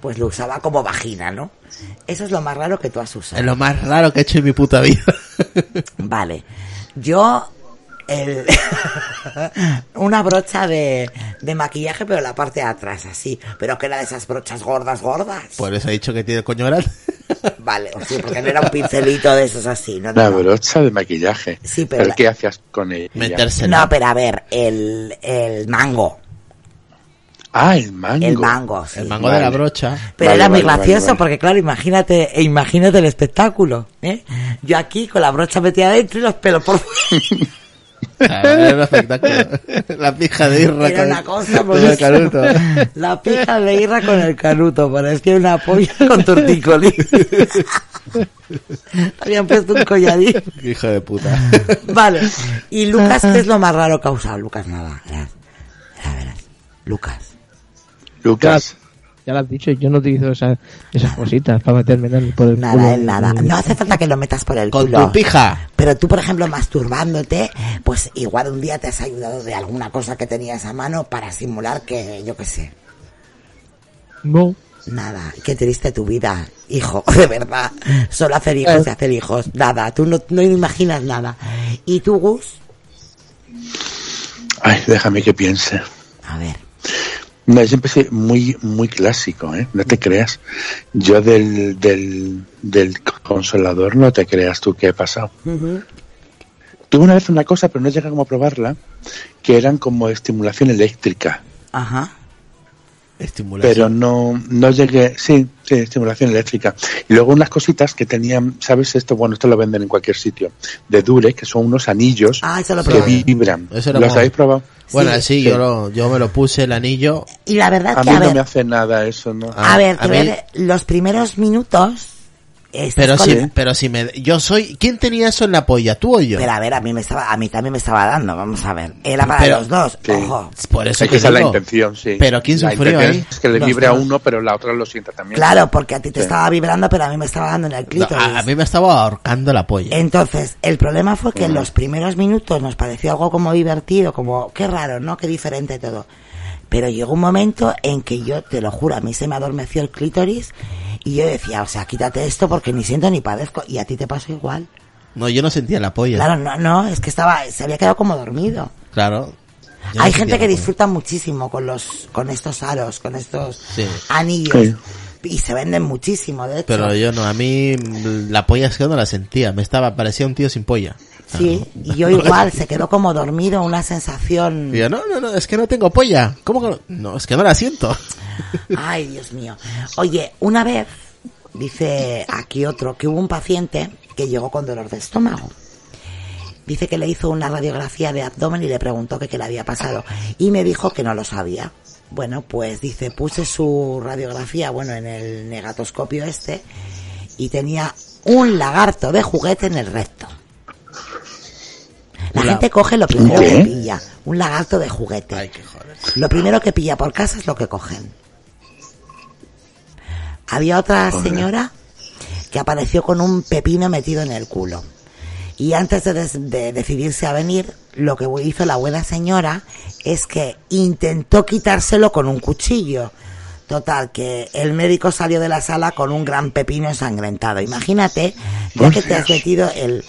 pues lo usaba como vagina, ¿no? Eso es lo más raro que tú has Es usado. lo más raro que he hecho en mi puta vida. Vale. Yo, el, *laughs* una brocha de, de maquillaje, pero la parte de atrás, así. Pero que era de esas brochas gordas, gordas. Por eso he dicho que tiene el coño grande. *laughs* Vale, o sí, porque no era un pincelito de esos así, ¿no? no, brocha de maquillaje. Sí, pero la- ¿qué hacías con ella? Metérsela. No, pero a ver, el, el mango. Ah, el mango. El mango, sí. El mango de la brocha. Pero Vale, era muy vale, gracioso vale. porque, claro, imagínate, e imagínate el espectáculo, ¿eh? Yo aquí con la brocha metida adentro y los pelos por fuera. *laughs* Era un espectáculo. *laughs* La pija de Irra Era con- una cosa con por el canuto. *laughs* La pija de irra con el canuto, parecía una polla con tortícolis. *laughs* Habían puesto un colladín. Hijo de puta. Vale. Y Lucas, ¿qué es lo más raro que ha usado? Lucas, nada. Verás. Lucas. Lucas. Ya lo has dicho, yo no utilizo esas, esas cositas para meterme en el- por el culo. Nada, nada. No hace falta que lo metas por el Con culo. tu pija. Pero tú, por ejemplo, masturbándote, pues igual un día te has ayudado de alguna cosa que tenías a mano para simular que, yo qué sé, No. nada, qué triste tu vida, hijo, *laughs* de verdad. Solo hacer hijos y hacer hijos, nada, tú no, no imaginas nada. ¿Y tú, Gus? Ay, déjame que piense. A ver, No, yo empecé muy, muy clásico, ¿eh? No te creas. Yo del, del, del consolador no te creas tú qué he pasado. Tuve una vez una cosa, pero no llegué como a probarla, que eran como estimulación eléctrica. ajá. Estimulación. Pero no, no llegué, sí, sí, estimulación eléctrica. Y luego unas cositas que tenían, ¿sabes esto? Bueno, esto lo venden en cualquier sitio, de Dure, que son unos anillos Ah, eso lo que vibran. Eso lo ¿Los habéis probado? Bueno, Sí. sí, Sí. Yo, lo, yo me lo puse el anillo. Y la verdad A que, mí a no ver, me hace nada eso, ¿no? Ah, a ver, a los primeros minutos... Pero si, pero si me, yo soy, ¿quién tenía eso en la polla? ¿Tú o yo? Pero a ver, a mí me estaba, a mí también me estaba dando, vamos a ver. Era para Pero- los dos, Sí. ojo. Por eso Es que esa es la intención, sí. Pero ¿quién La sufrió ahí? Es que le Los vibre a uno, pero la otra lo sienta también. Claro, porque a ti te Sí. estaba vibrando, pero a mí me estaba dando en el No, clítoris. a, a mí me estaba ahorcando la polla. Entonces, el problema fue que en los primeros minutos nos pareció algo como divertido, como qué raro, ¿no? Qué diferente todo. Pero llegó un momento en que yo, te lo juro, a mí se me adormeció el clítoris y yo decía, o sea, quítate esto porque ni siento ni padezco. Y a ti te pasó igual. No, yo no sentía la polla. Claro, no, no, es que estaba, se había quedado como dormido. Claro. No Hay gente que disfruta muchísimo con los, con estos aros, con estos Sí. anillos. Sí. Y se venden muchísimo, de hecho. Pero yo no, a mí la polla es que no la sentía. Me estaba, parecía un tío sin polla. Sí, y yo igual, *laughs* se quedó como dormido, una sensación... Y yo, no, no, no, es que no tengo polla. ¿Cómo que no? No, es que no la siento. *laughs* Ay, Dios mío. Oye, una vez, dice aquí otro, que hubo un paciente que llegó con dolor de estómago. Dice que le hizo una radiografía de abdomen y le preguntó que qué le había pasado. Y me dijo que no lo sabía. Bueno, pues dice, puse su radiografía, bueno, en el negatoscopio este, y tenía un lagarto de juguete en el recto. La gente coge lo primero ¿Qué? que pilla, un lagarto de juguete. Ay, qué joder. Lo primero que pilla por casa es lo que cogen. Había otra señora que apareció con un pepino metido en el culo. Y antes de, de decidirse a venir, lo que hizo la buena señora es que intentó quitárselo con un cuchillo. Total, que el médico salió de la sala con un gran pepino ensangrentado. Imagínate, ya que te has metido el,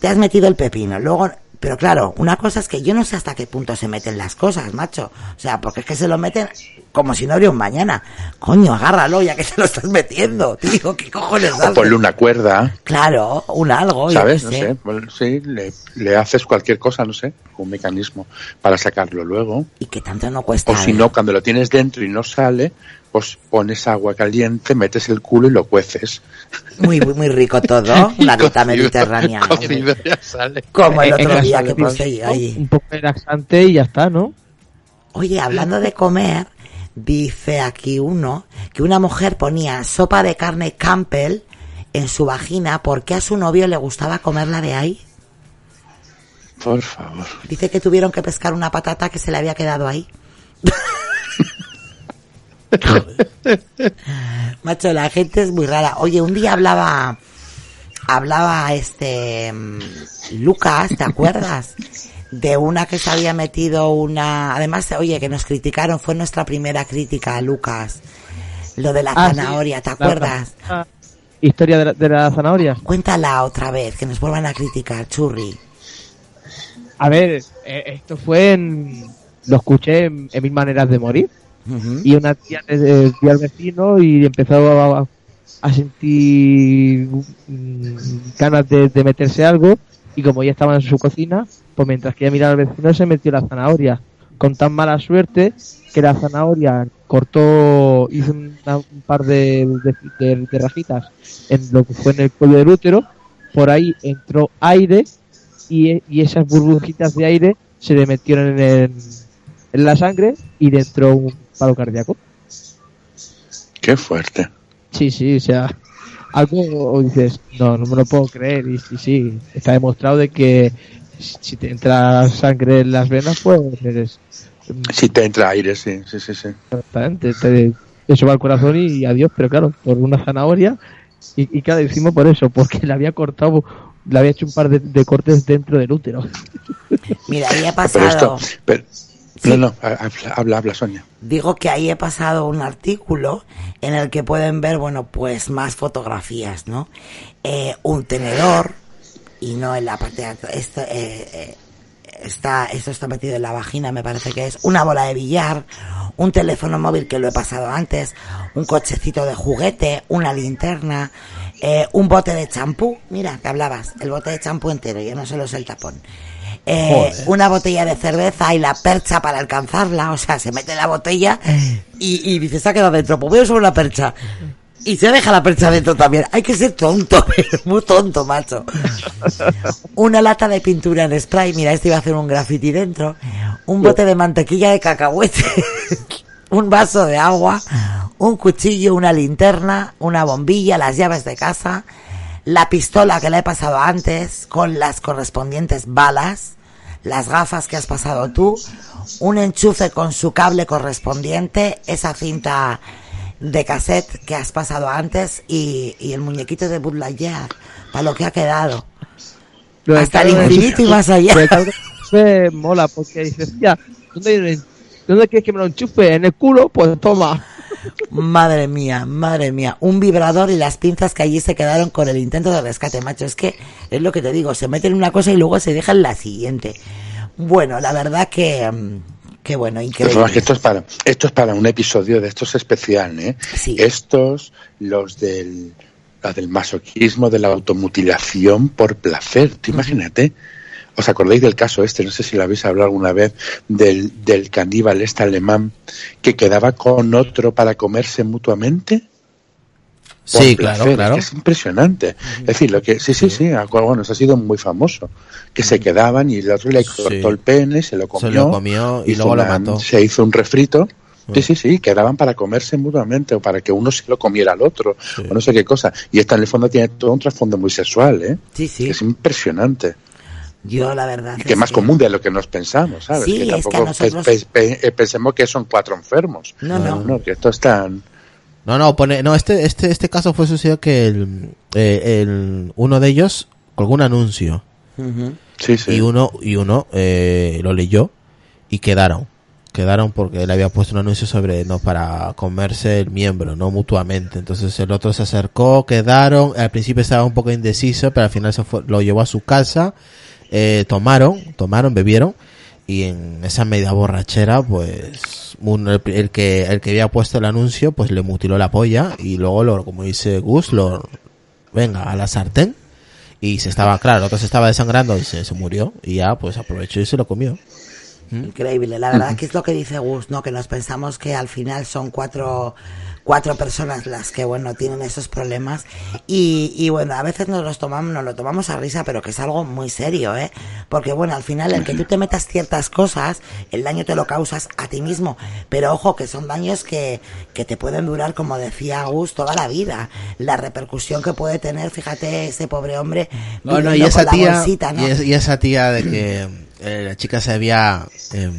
te has metido el pepino, luego Pero claro, una cosa es que yo no sé hasta qué punto se meten las cosas, macho. O sea, porque es que se lo meten como si no hubiera un mañana. Coño, agárralo ya que se lo estás metiendo, tío. ¿Qué cojones O ponle una cuerda, Claro, un algo. ¿sabes? No sé. sí, le, le haces cualquier cosa, no sé, un mecanismo para sacarlo luego. Y que tanto no cuesta. O si no, cuando lo tienes dentro y no sale, pues pones agua caliente, metes el culo y lo cueces. Muy, muy, muy rico todo. *laughs* Una dieta mediterránea. Cocido ya sale. Como el otro día que ¿no? ahí. Un poco de laxante y ya está, ¿no? Oye, hablando de comer, dice aquí uno que una mujer ponía sopa de carne Campbell en su vagina porque a su novio le gustaba comerla de ahí. Por favor. Dice que tuvieron que pescar una patata que se le había quedado ahí. *laughs* *laughs* Macho, la gente es muy rara. Oye, un día hablaba, hablaba este mm, Lucas, ¿te acuerdas? De una que se había metido una, además, oye, que nos criticaron, fue nuestra primera crítica Lucas. Lo de la Ah, zanahoria, ¿te La- acuerdas? la historia de la, de la zanahoria. Cuéntala otra vez, que nos vuelvan a criticar, churri. A ver, eh, esto fue en... Lo escuché en, en Mil Maneras de Morir. Y una tía le vio al vecino y empezó a, sentir mm, ganas de, meterse algo. Y como ya estaba en su cocina, pues mientras que ella miraba al vecino se metió la zanahoria. Con tan mala suerte que la zanahoria cortó, hizo un par de, de, rajitas en lo que fue en el cuello del útero. Por ahí entró aire y, y esas burbujitas de aire se le metieron en, en la sangre y le entró un paro cardíaco. Qué fuerte. Sí, sí, o sea, algo o dices, no, no me lo puedo creer. Y sí, sí, está demostrado de que si te entra sangre en las venas, pues eres Si te entra aire, sí, sí, sí, sí. exactamente, te, eso va al corazón y adiós, pero claro, por una zanahoria. Y, y claro, decimos por eso, porque le había cortado, le había hecho un par de, de cortes dentro del útero. Mira, ahí he Pero esto, pasado, pero- Sí. no, no, habla, habla, Sonia. digo que ahí he pasado un artículo en el que pueden ver, bueno, pues más fotografías, ¿no? Eh, un tenedor, y no en la parte de atrás, esto, eh, eh, está, esto está metido en la vagina, me parece que es, una bola de billar, un teléfono móvil que lo he pasado antes, un cochecito de juguete, una linterna, eh, un bote de champú, mira, que hablabas, el bote de champú entero, ya no solo es el tapón. Eh, una botella de cerveza y la percha para alcanzarla, o sea, se mete la botella y, y dice, se ha quedado dentro, pues voy a usar una percha. Y se deja la percha dentro también. Hay que ser tonto, *laughs* pero muy tonto, macho. Una lata de pintura en spray, mira, este iba a hacer un graffiti dentro. Un bote de mantequilla de cacahuete. *laughs* un vaso de agua. Un cuchillo, una linterna, una bombilla, las llaves de casa. La pistola que le he pasado antes con las correspondientes balas. Las gafas que has pasado tú. Un enchufe con su cable correspondiente. Esa cinta de cassette que has pasado antes y, y el muñequito de Bud Lightyear, para lo que ha quedado. Lo Hasta el infinito y más allá. me mola porque dices, ya, ¿dónde, hay un- ¿dónde quieres que me lo enchufe? ¿En el culo? Pues toma. Madre mía, madre mía. Un vibrador y las pinzas que allí se quedaron con el intento de rescate, macho. Es que es lo que te digo, se meten en una cosa y luego se dejan la siguiente. Bueno, la verdad que, mm, que bueno, increíble. que esto es para esto es para un episodio de estos especial, ¿eh? Sí. Estos, los del la del masoquismo, de la automutilación por placer. ¿Te imagínate? ¿Os acordáis del caso este? No sé si lo habéis hablado alguna vez del, del caníbal este alemán que quedaba con otro para comerse mutuamente. Por Sí, placer, claro, claro. Es impresionante. Es decir, lo que sí, sí, sí, bueno, eso ha sido muy famoso. Que se quedaban y el otro le cortó Sí. el pene, se lo comió. Se lo comió y luego lo una- mató. Se hizo un refrito. Sí, sí, sí, quedaban para comerse mutuamente o para que uno se lo comiera al otro Sí. o no sé qué cosa. Y esta en el fondo tiene todo un trasfondo muy sexual, ¿eh? Sí, sí. Es impresionante. Yo la verdad. Y que es más común de lo que nos pensamos, ¿sabes? Sí, que es que a tampoco nosotros- pe- pe- pe- pensemos que son cuatro enfermos. No, no. no, que esto es tan... No, no, pone, no, este, este, este caso fue sucedido que el, eh, el, uno de ellos colgó un anuncio. Sí, sí. y uno, y uno, eh, lo leyó y quedaron. Quedaron porque él había puesto un anuncio sobre, no, para comerse el miembro, no mutuamente. Entonces el otro se acercó, quedaron, al principio estaba un poco indeciso, pero al final se fue, lo llevó a su casa eh, tomaron, tomaron, bebieron y en esa media borrachera, pues un- el, el que el que había puesto el anuncio, pues le mutiló la polla y luego lo, como dice Gus, lo venga a la sartén y se estaba, claro, el otro se estaba desangrando y se, se murió y ya pues aprovechó y se lo comió. Increíble, la verdad *clears throat* que es lo que dice Gus, ¿no? Que nos pensamos que al final son cuatro, cuatro personas las que, bueno, tienen esos problemas y, y bueno, a veces nos los tomamos, nos lo tomamos a risa, pero que es algo muy serio, ¿eh? Porque bueno, al final el que tú te metas ciertas cosas, el daño te lo causas a ti mismo, pero ojo que son daños que, que te pueden durar, como decía Gus, toda la vida. La repercusión que puede tener, fíjate, ese pobre hombre No, no, viviendo y esa tía, bolsita, ¿no? y, es- y esa tía de que eh, la chica se había, eh,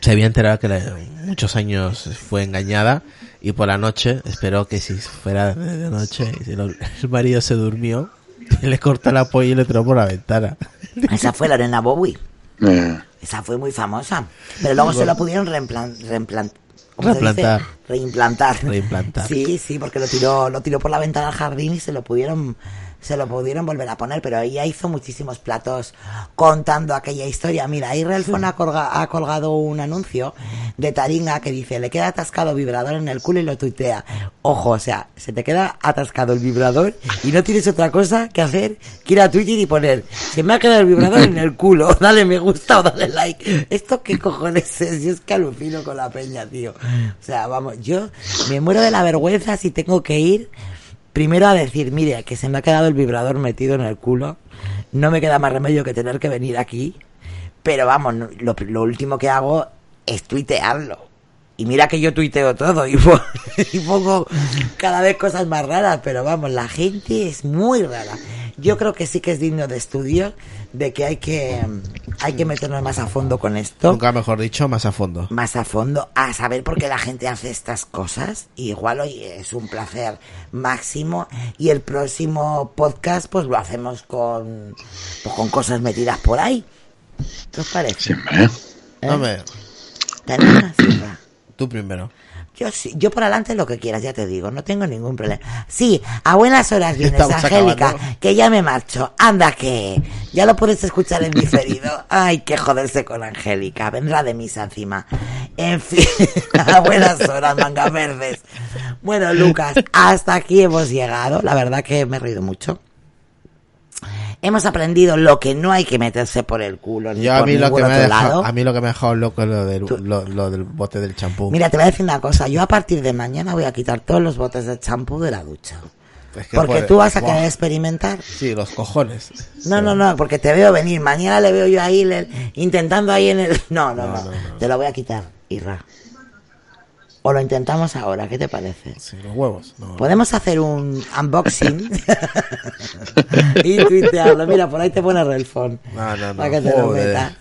se había enterado que la- muchos años fue engañada y por la noche esperó que si fuera de noche y si lo- el marido se durmió *laughs* le cortó la polla y le tiró por la ventana. *laughs* Esa fue Lorena Bowie. Eh, Esa fue muy famosa. Pero luego se lo pudieron reimplan- reimplan-. Reimplantar. Reimplantar. Reimplantar. Sí, sí, porque lo tiró, lo tiró por la ventana al jardín y se lo pudieron, se lo pudieron volver a poner, pero ella hizo muchísimos platos contando aquella historia. Mira, ahí Relfon ha, colga- ha colgado un anuncio de Taringa que dice, le queda atascado vibrador en el culo y lo tuitea. Ojo, o sea, se te queda atascado el vibrador y no tienes otra cosa que hacer que ir a Twitter y poner, se me ha quedado el vibrador en el culo, *laughs* dale me gusta o dale like. ¿Esto qué cojones es? Yo es que alucino con la peña, tío. O sea, vamos, yo me muero de la vergüenza si tengo que ir primero a decir, mire, que se me ha quedado el vibrador metido en el culo, no me queda más remedio que tener que venir aquí, pero vamos, lo, lo último que hago es tuitearlo. Y mira que yo tuiteo todo y, *laughs* y pongo cada vez cosas más raras, pero vamos, la gente es muy rara. Yo creo que sí que es digno de estudio, de que hay que, hay que meternos más a fondo con esto Nunca mejor dicho, más a fondo. más a fondo a saber por qué la gente hace estas cosas. Y igual hoy es un placer máximo. Y el próximo podcast, pues lo hacemos con, pues, con cosas metidas por ahí. ¿Qué os parece? siempre. ¿Eh? Hombre, ¿Te animas, Silva? tú primero. Yo sí, yo por adelante lo que quieras, ya te digo, no tengo ningún problema. Sí, a buenas horas *laughs* vienes, Estamos Angélica, acabando. que ya me marcho. Anda que ya lo puedes escuchar en diferido. *laughs* Ay, que joderse con Angélica, vendrá de misa encima. En fin, *laughs* a buenas horas, manga verdes. Bueno, Lucas, hasta aquí hemos llegado. La verdad que me he reído mucho. Hemos aprendido lo que no hay que meterse por el culo ni Yo a por mí lo que me ha otro dejado, lado. a mí lo que me ha dejado loco es lo del, lo, lo del bote del champú. Mira, te voy a decir una cosa. Yo a partir de mañana voy a quitar todos los botes de champú de la ducha. Es que Porque puede- tú vas a querer experimentar. Sí, los cojones. No, no, no, porque te veo venir. Mañana le veo yo ahí le- intentando ahí en el... *laughs* No, no, no, Te lo voy a quitar, Irra. O lo intentamos ahora, ¿qué te parece? Sí, los huevos. No. Podemos hacer un unboxing *laughs* y tuitearlo. Mira, por ahí te pone Relfon. No, no, no. Para que te lo metas.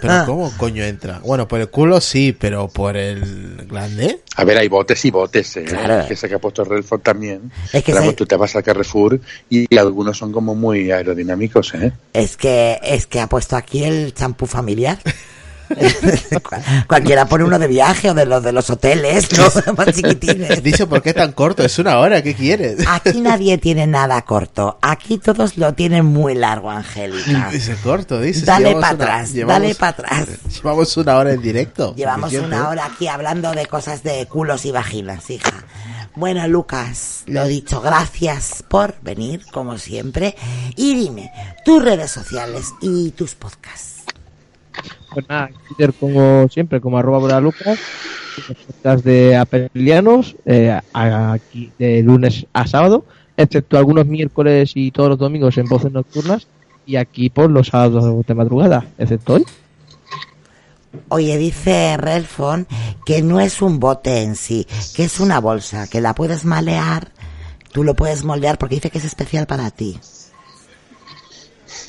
Pero *laughs* ¿cómo coño entra? Bueno, por el culo sí, pero por el grande. A ver, hay botes y botes, ¿eh? Claro. Que se que ha puesto Relford también. Es que se- vamos, tú te vas a Carrefour y algunos son como muy aerodinámicos, ¿eh? Es que, es que ha puesto aquí el champú familiar. *laughs* Cual- *laughs* Cualquiera pone uno de viaje o de los de los hoteles, ¿no? *laughs* Más chiquitines. *laughs* Dice, ¿por qué tan corto? Es una hora, ¿qué quieres? Aquí nadie tiene nada corto. Aquí todos lo tienen muy largo, Angélica. Dice corto, dice. Dale Llevamos pa' una- atrás, dale pa' atrás. Llevamos una hora en directo. Llevamos una hora aquí hablando de cosas de culos y vaginas, hija. Bueno, Lucas, lo dicho, gracias por venir, como siempre. Y dime, tus redes sociales y tus podcasts. Pues nada, en Twitter como siempre, como arroba boralucas, podcast de apelianos, eh, aquí de lunes a sábado, excepto algunos miércoles y todos los domingos en voces nocturnas, y aquí por los sábados de madrugada, excepto hoy. Oye, dice Relfon que no es un bote en sí, que es una bolsa, que la puedes malear, tú lo puedes moldear porque dice que es especial para ti.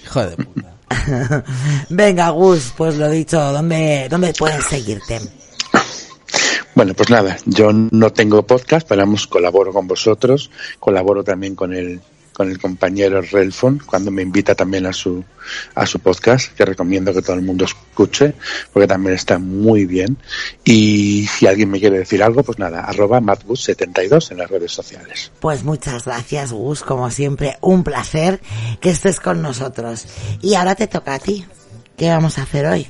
Hijo de puta. *laughs* Venga, Gus, pues lo dicho, ¿dónde, dónde pueden seguirte? Bueno, pues nada, yo no tengo podcast, pero vamos, colaboro con vosotros, colaboro también con el, con el compañero Relfon cuando me invita también a su a su podcast que recomiendo que todo el mundo escuche porque también está muy bien. Y si alguien me quiere decir algo pues nada arroba matgus72 en las redes sociales. Pues muchas gracias Gus como siempre un placer que estés con nosotros. Y ahora te toca a ti. ¿qué vamos a hacer hoy?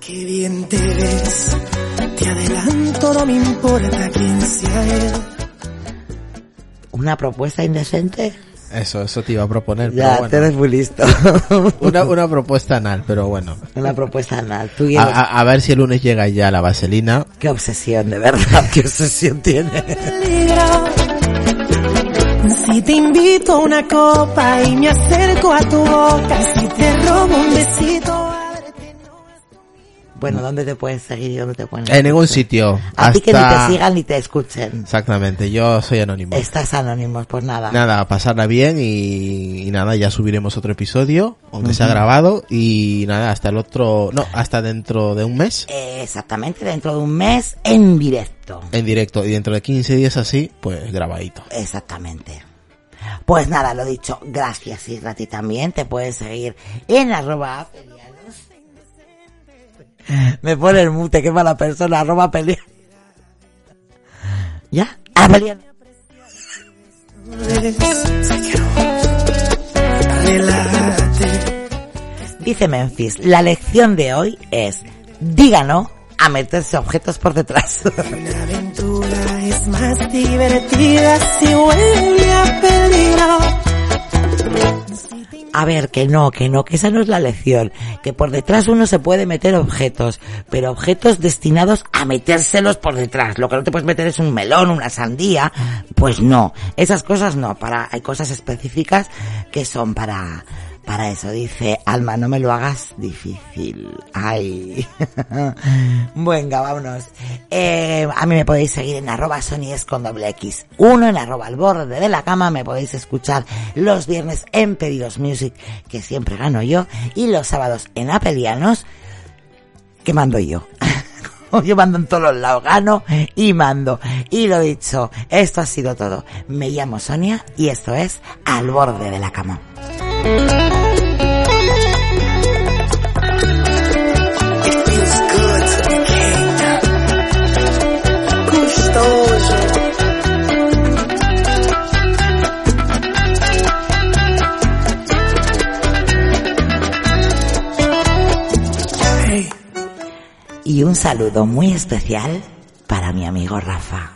Qué bien te ves, te adelanto, no me importa quién sea él. ¿Una propuesta indecente? Eso, eso te iba a proponer. Ya, pero bueno. eres muy listo. *laughs* una, una propuesta anal, pero bueno. Una propuesta anal. Tú A, llevas- a- a ver si el lunes llega ya la vaselina. Qué obsesión, de verdad, *laughs* qué obsesión tiene. Peligro. Si te invito a una copa y me acerco a tu boca, si te robo un besito, Bueno, ¿dónde te puedes seguir y dónde te pueden En ningún sitio. A ti que ni te sigan ni te escuchen. Exactamente, yo soy anónimo. Estás anónimos, pues nada. Nada, pasarla bien y, y nada, ya subiremos otro episodio, aunque sea grabado, y nada, hasta el otro, no, hasta dentro de un mes, Eh, exactamente, dentro de un mes, en directo. en directo, y dentro de 15 días así, pues grabadito. Exactamente. Pues nada, lo dicho, gracias y a ti también. Te puedes seguir en arroba. *laughs* Me pone el mute, qué mala persona, arroba apelianos. *laughs* ¿Ya? Apelianos. Relájate. Dice Memphis, la lección de hoy es, díganos a meterse objetos por detrás. *laughs* A. A ver, que no, que no, que esa no es la lección. Que por detrás uno se puede meter objetos, pero objetos destinados a metérselos por detrás. Lo que no te puedes meter es un melón, una sandía. Pues no, esas cosas no. Para, hay cosas específicas que son para, para eso. Dice, Alma, no me lo hagas difícil. Ay. *laughs* Venga, vámonos. Eh, a mí me podéis seguir en arroba sonies con doble X. Uno en arroba al borde de la cama. Me podéis escuchar los viernes en Pedidos Music, que siempre gano yo. Y los sábados en Apelianos, que mando yo. *laughs* Yo mando en todos los lados, gano y mando. Y lo dicho, esto ha sido todo. Me llamo Sonia y esto es Al borde de la cama. Y un saludo muy especial para mi amigo Rafa.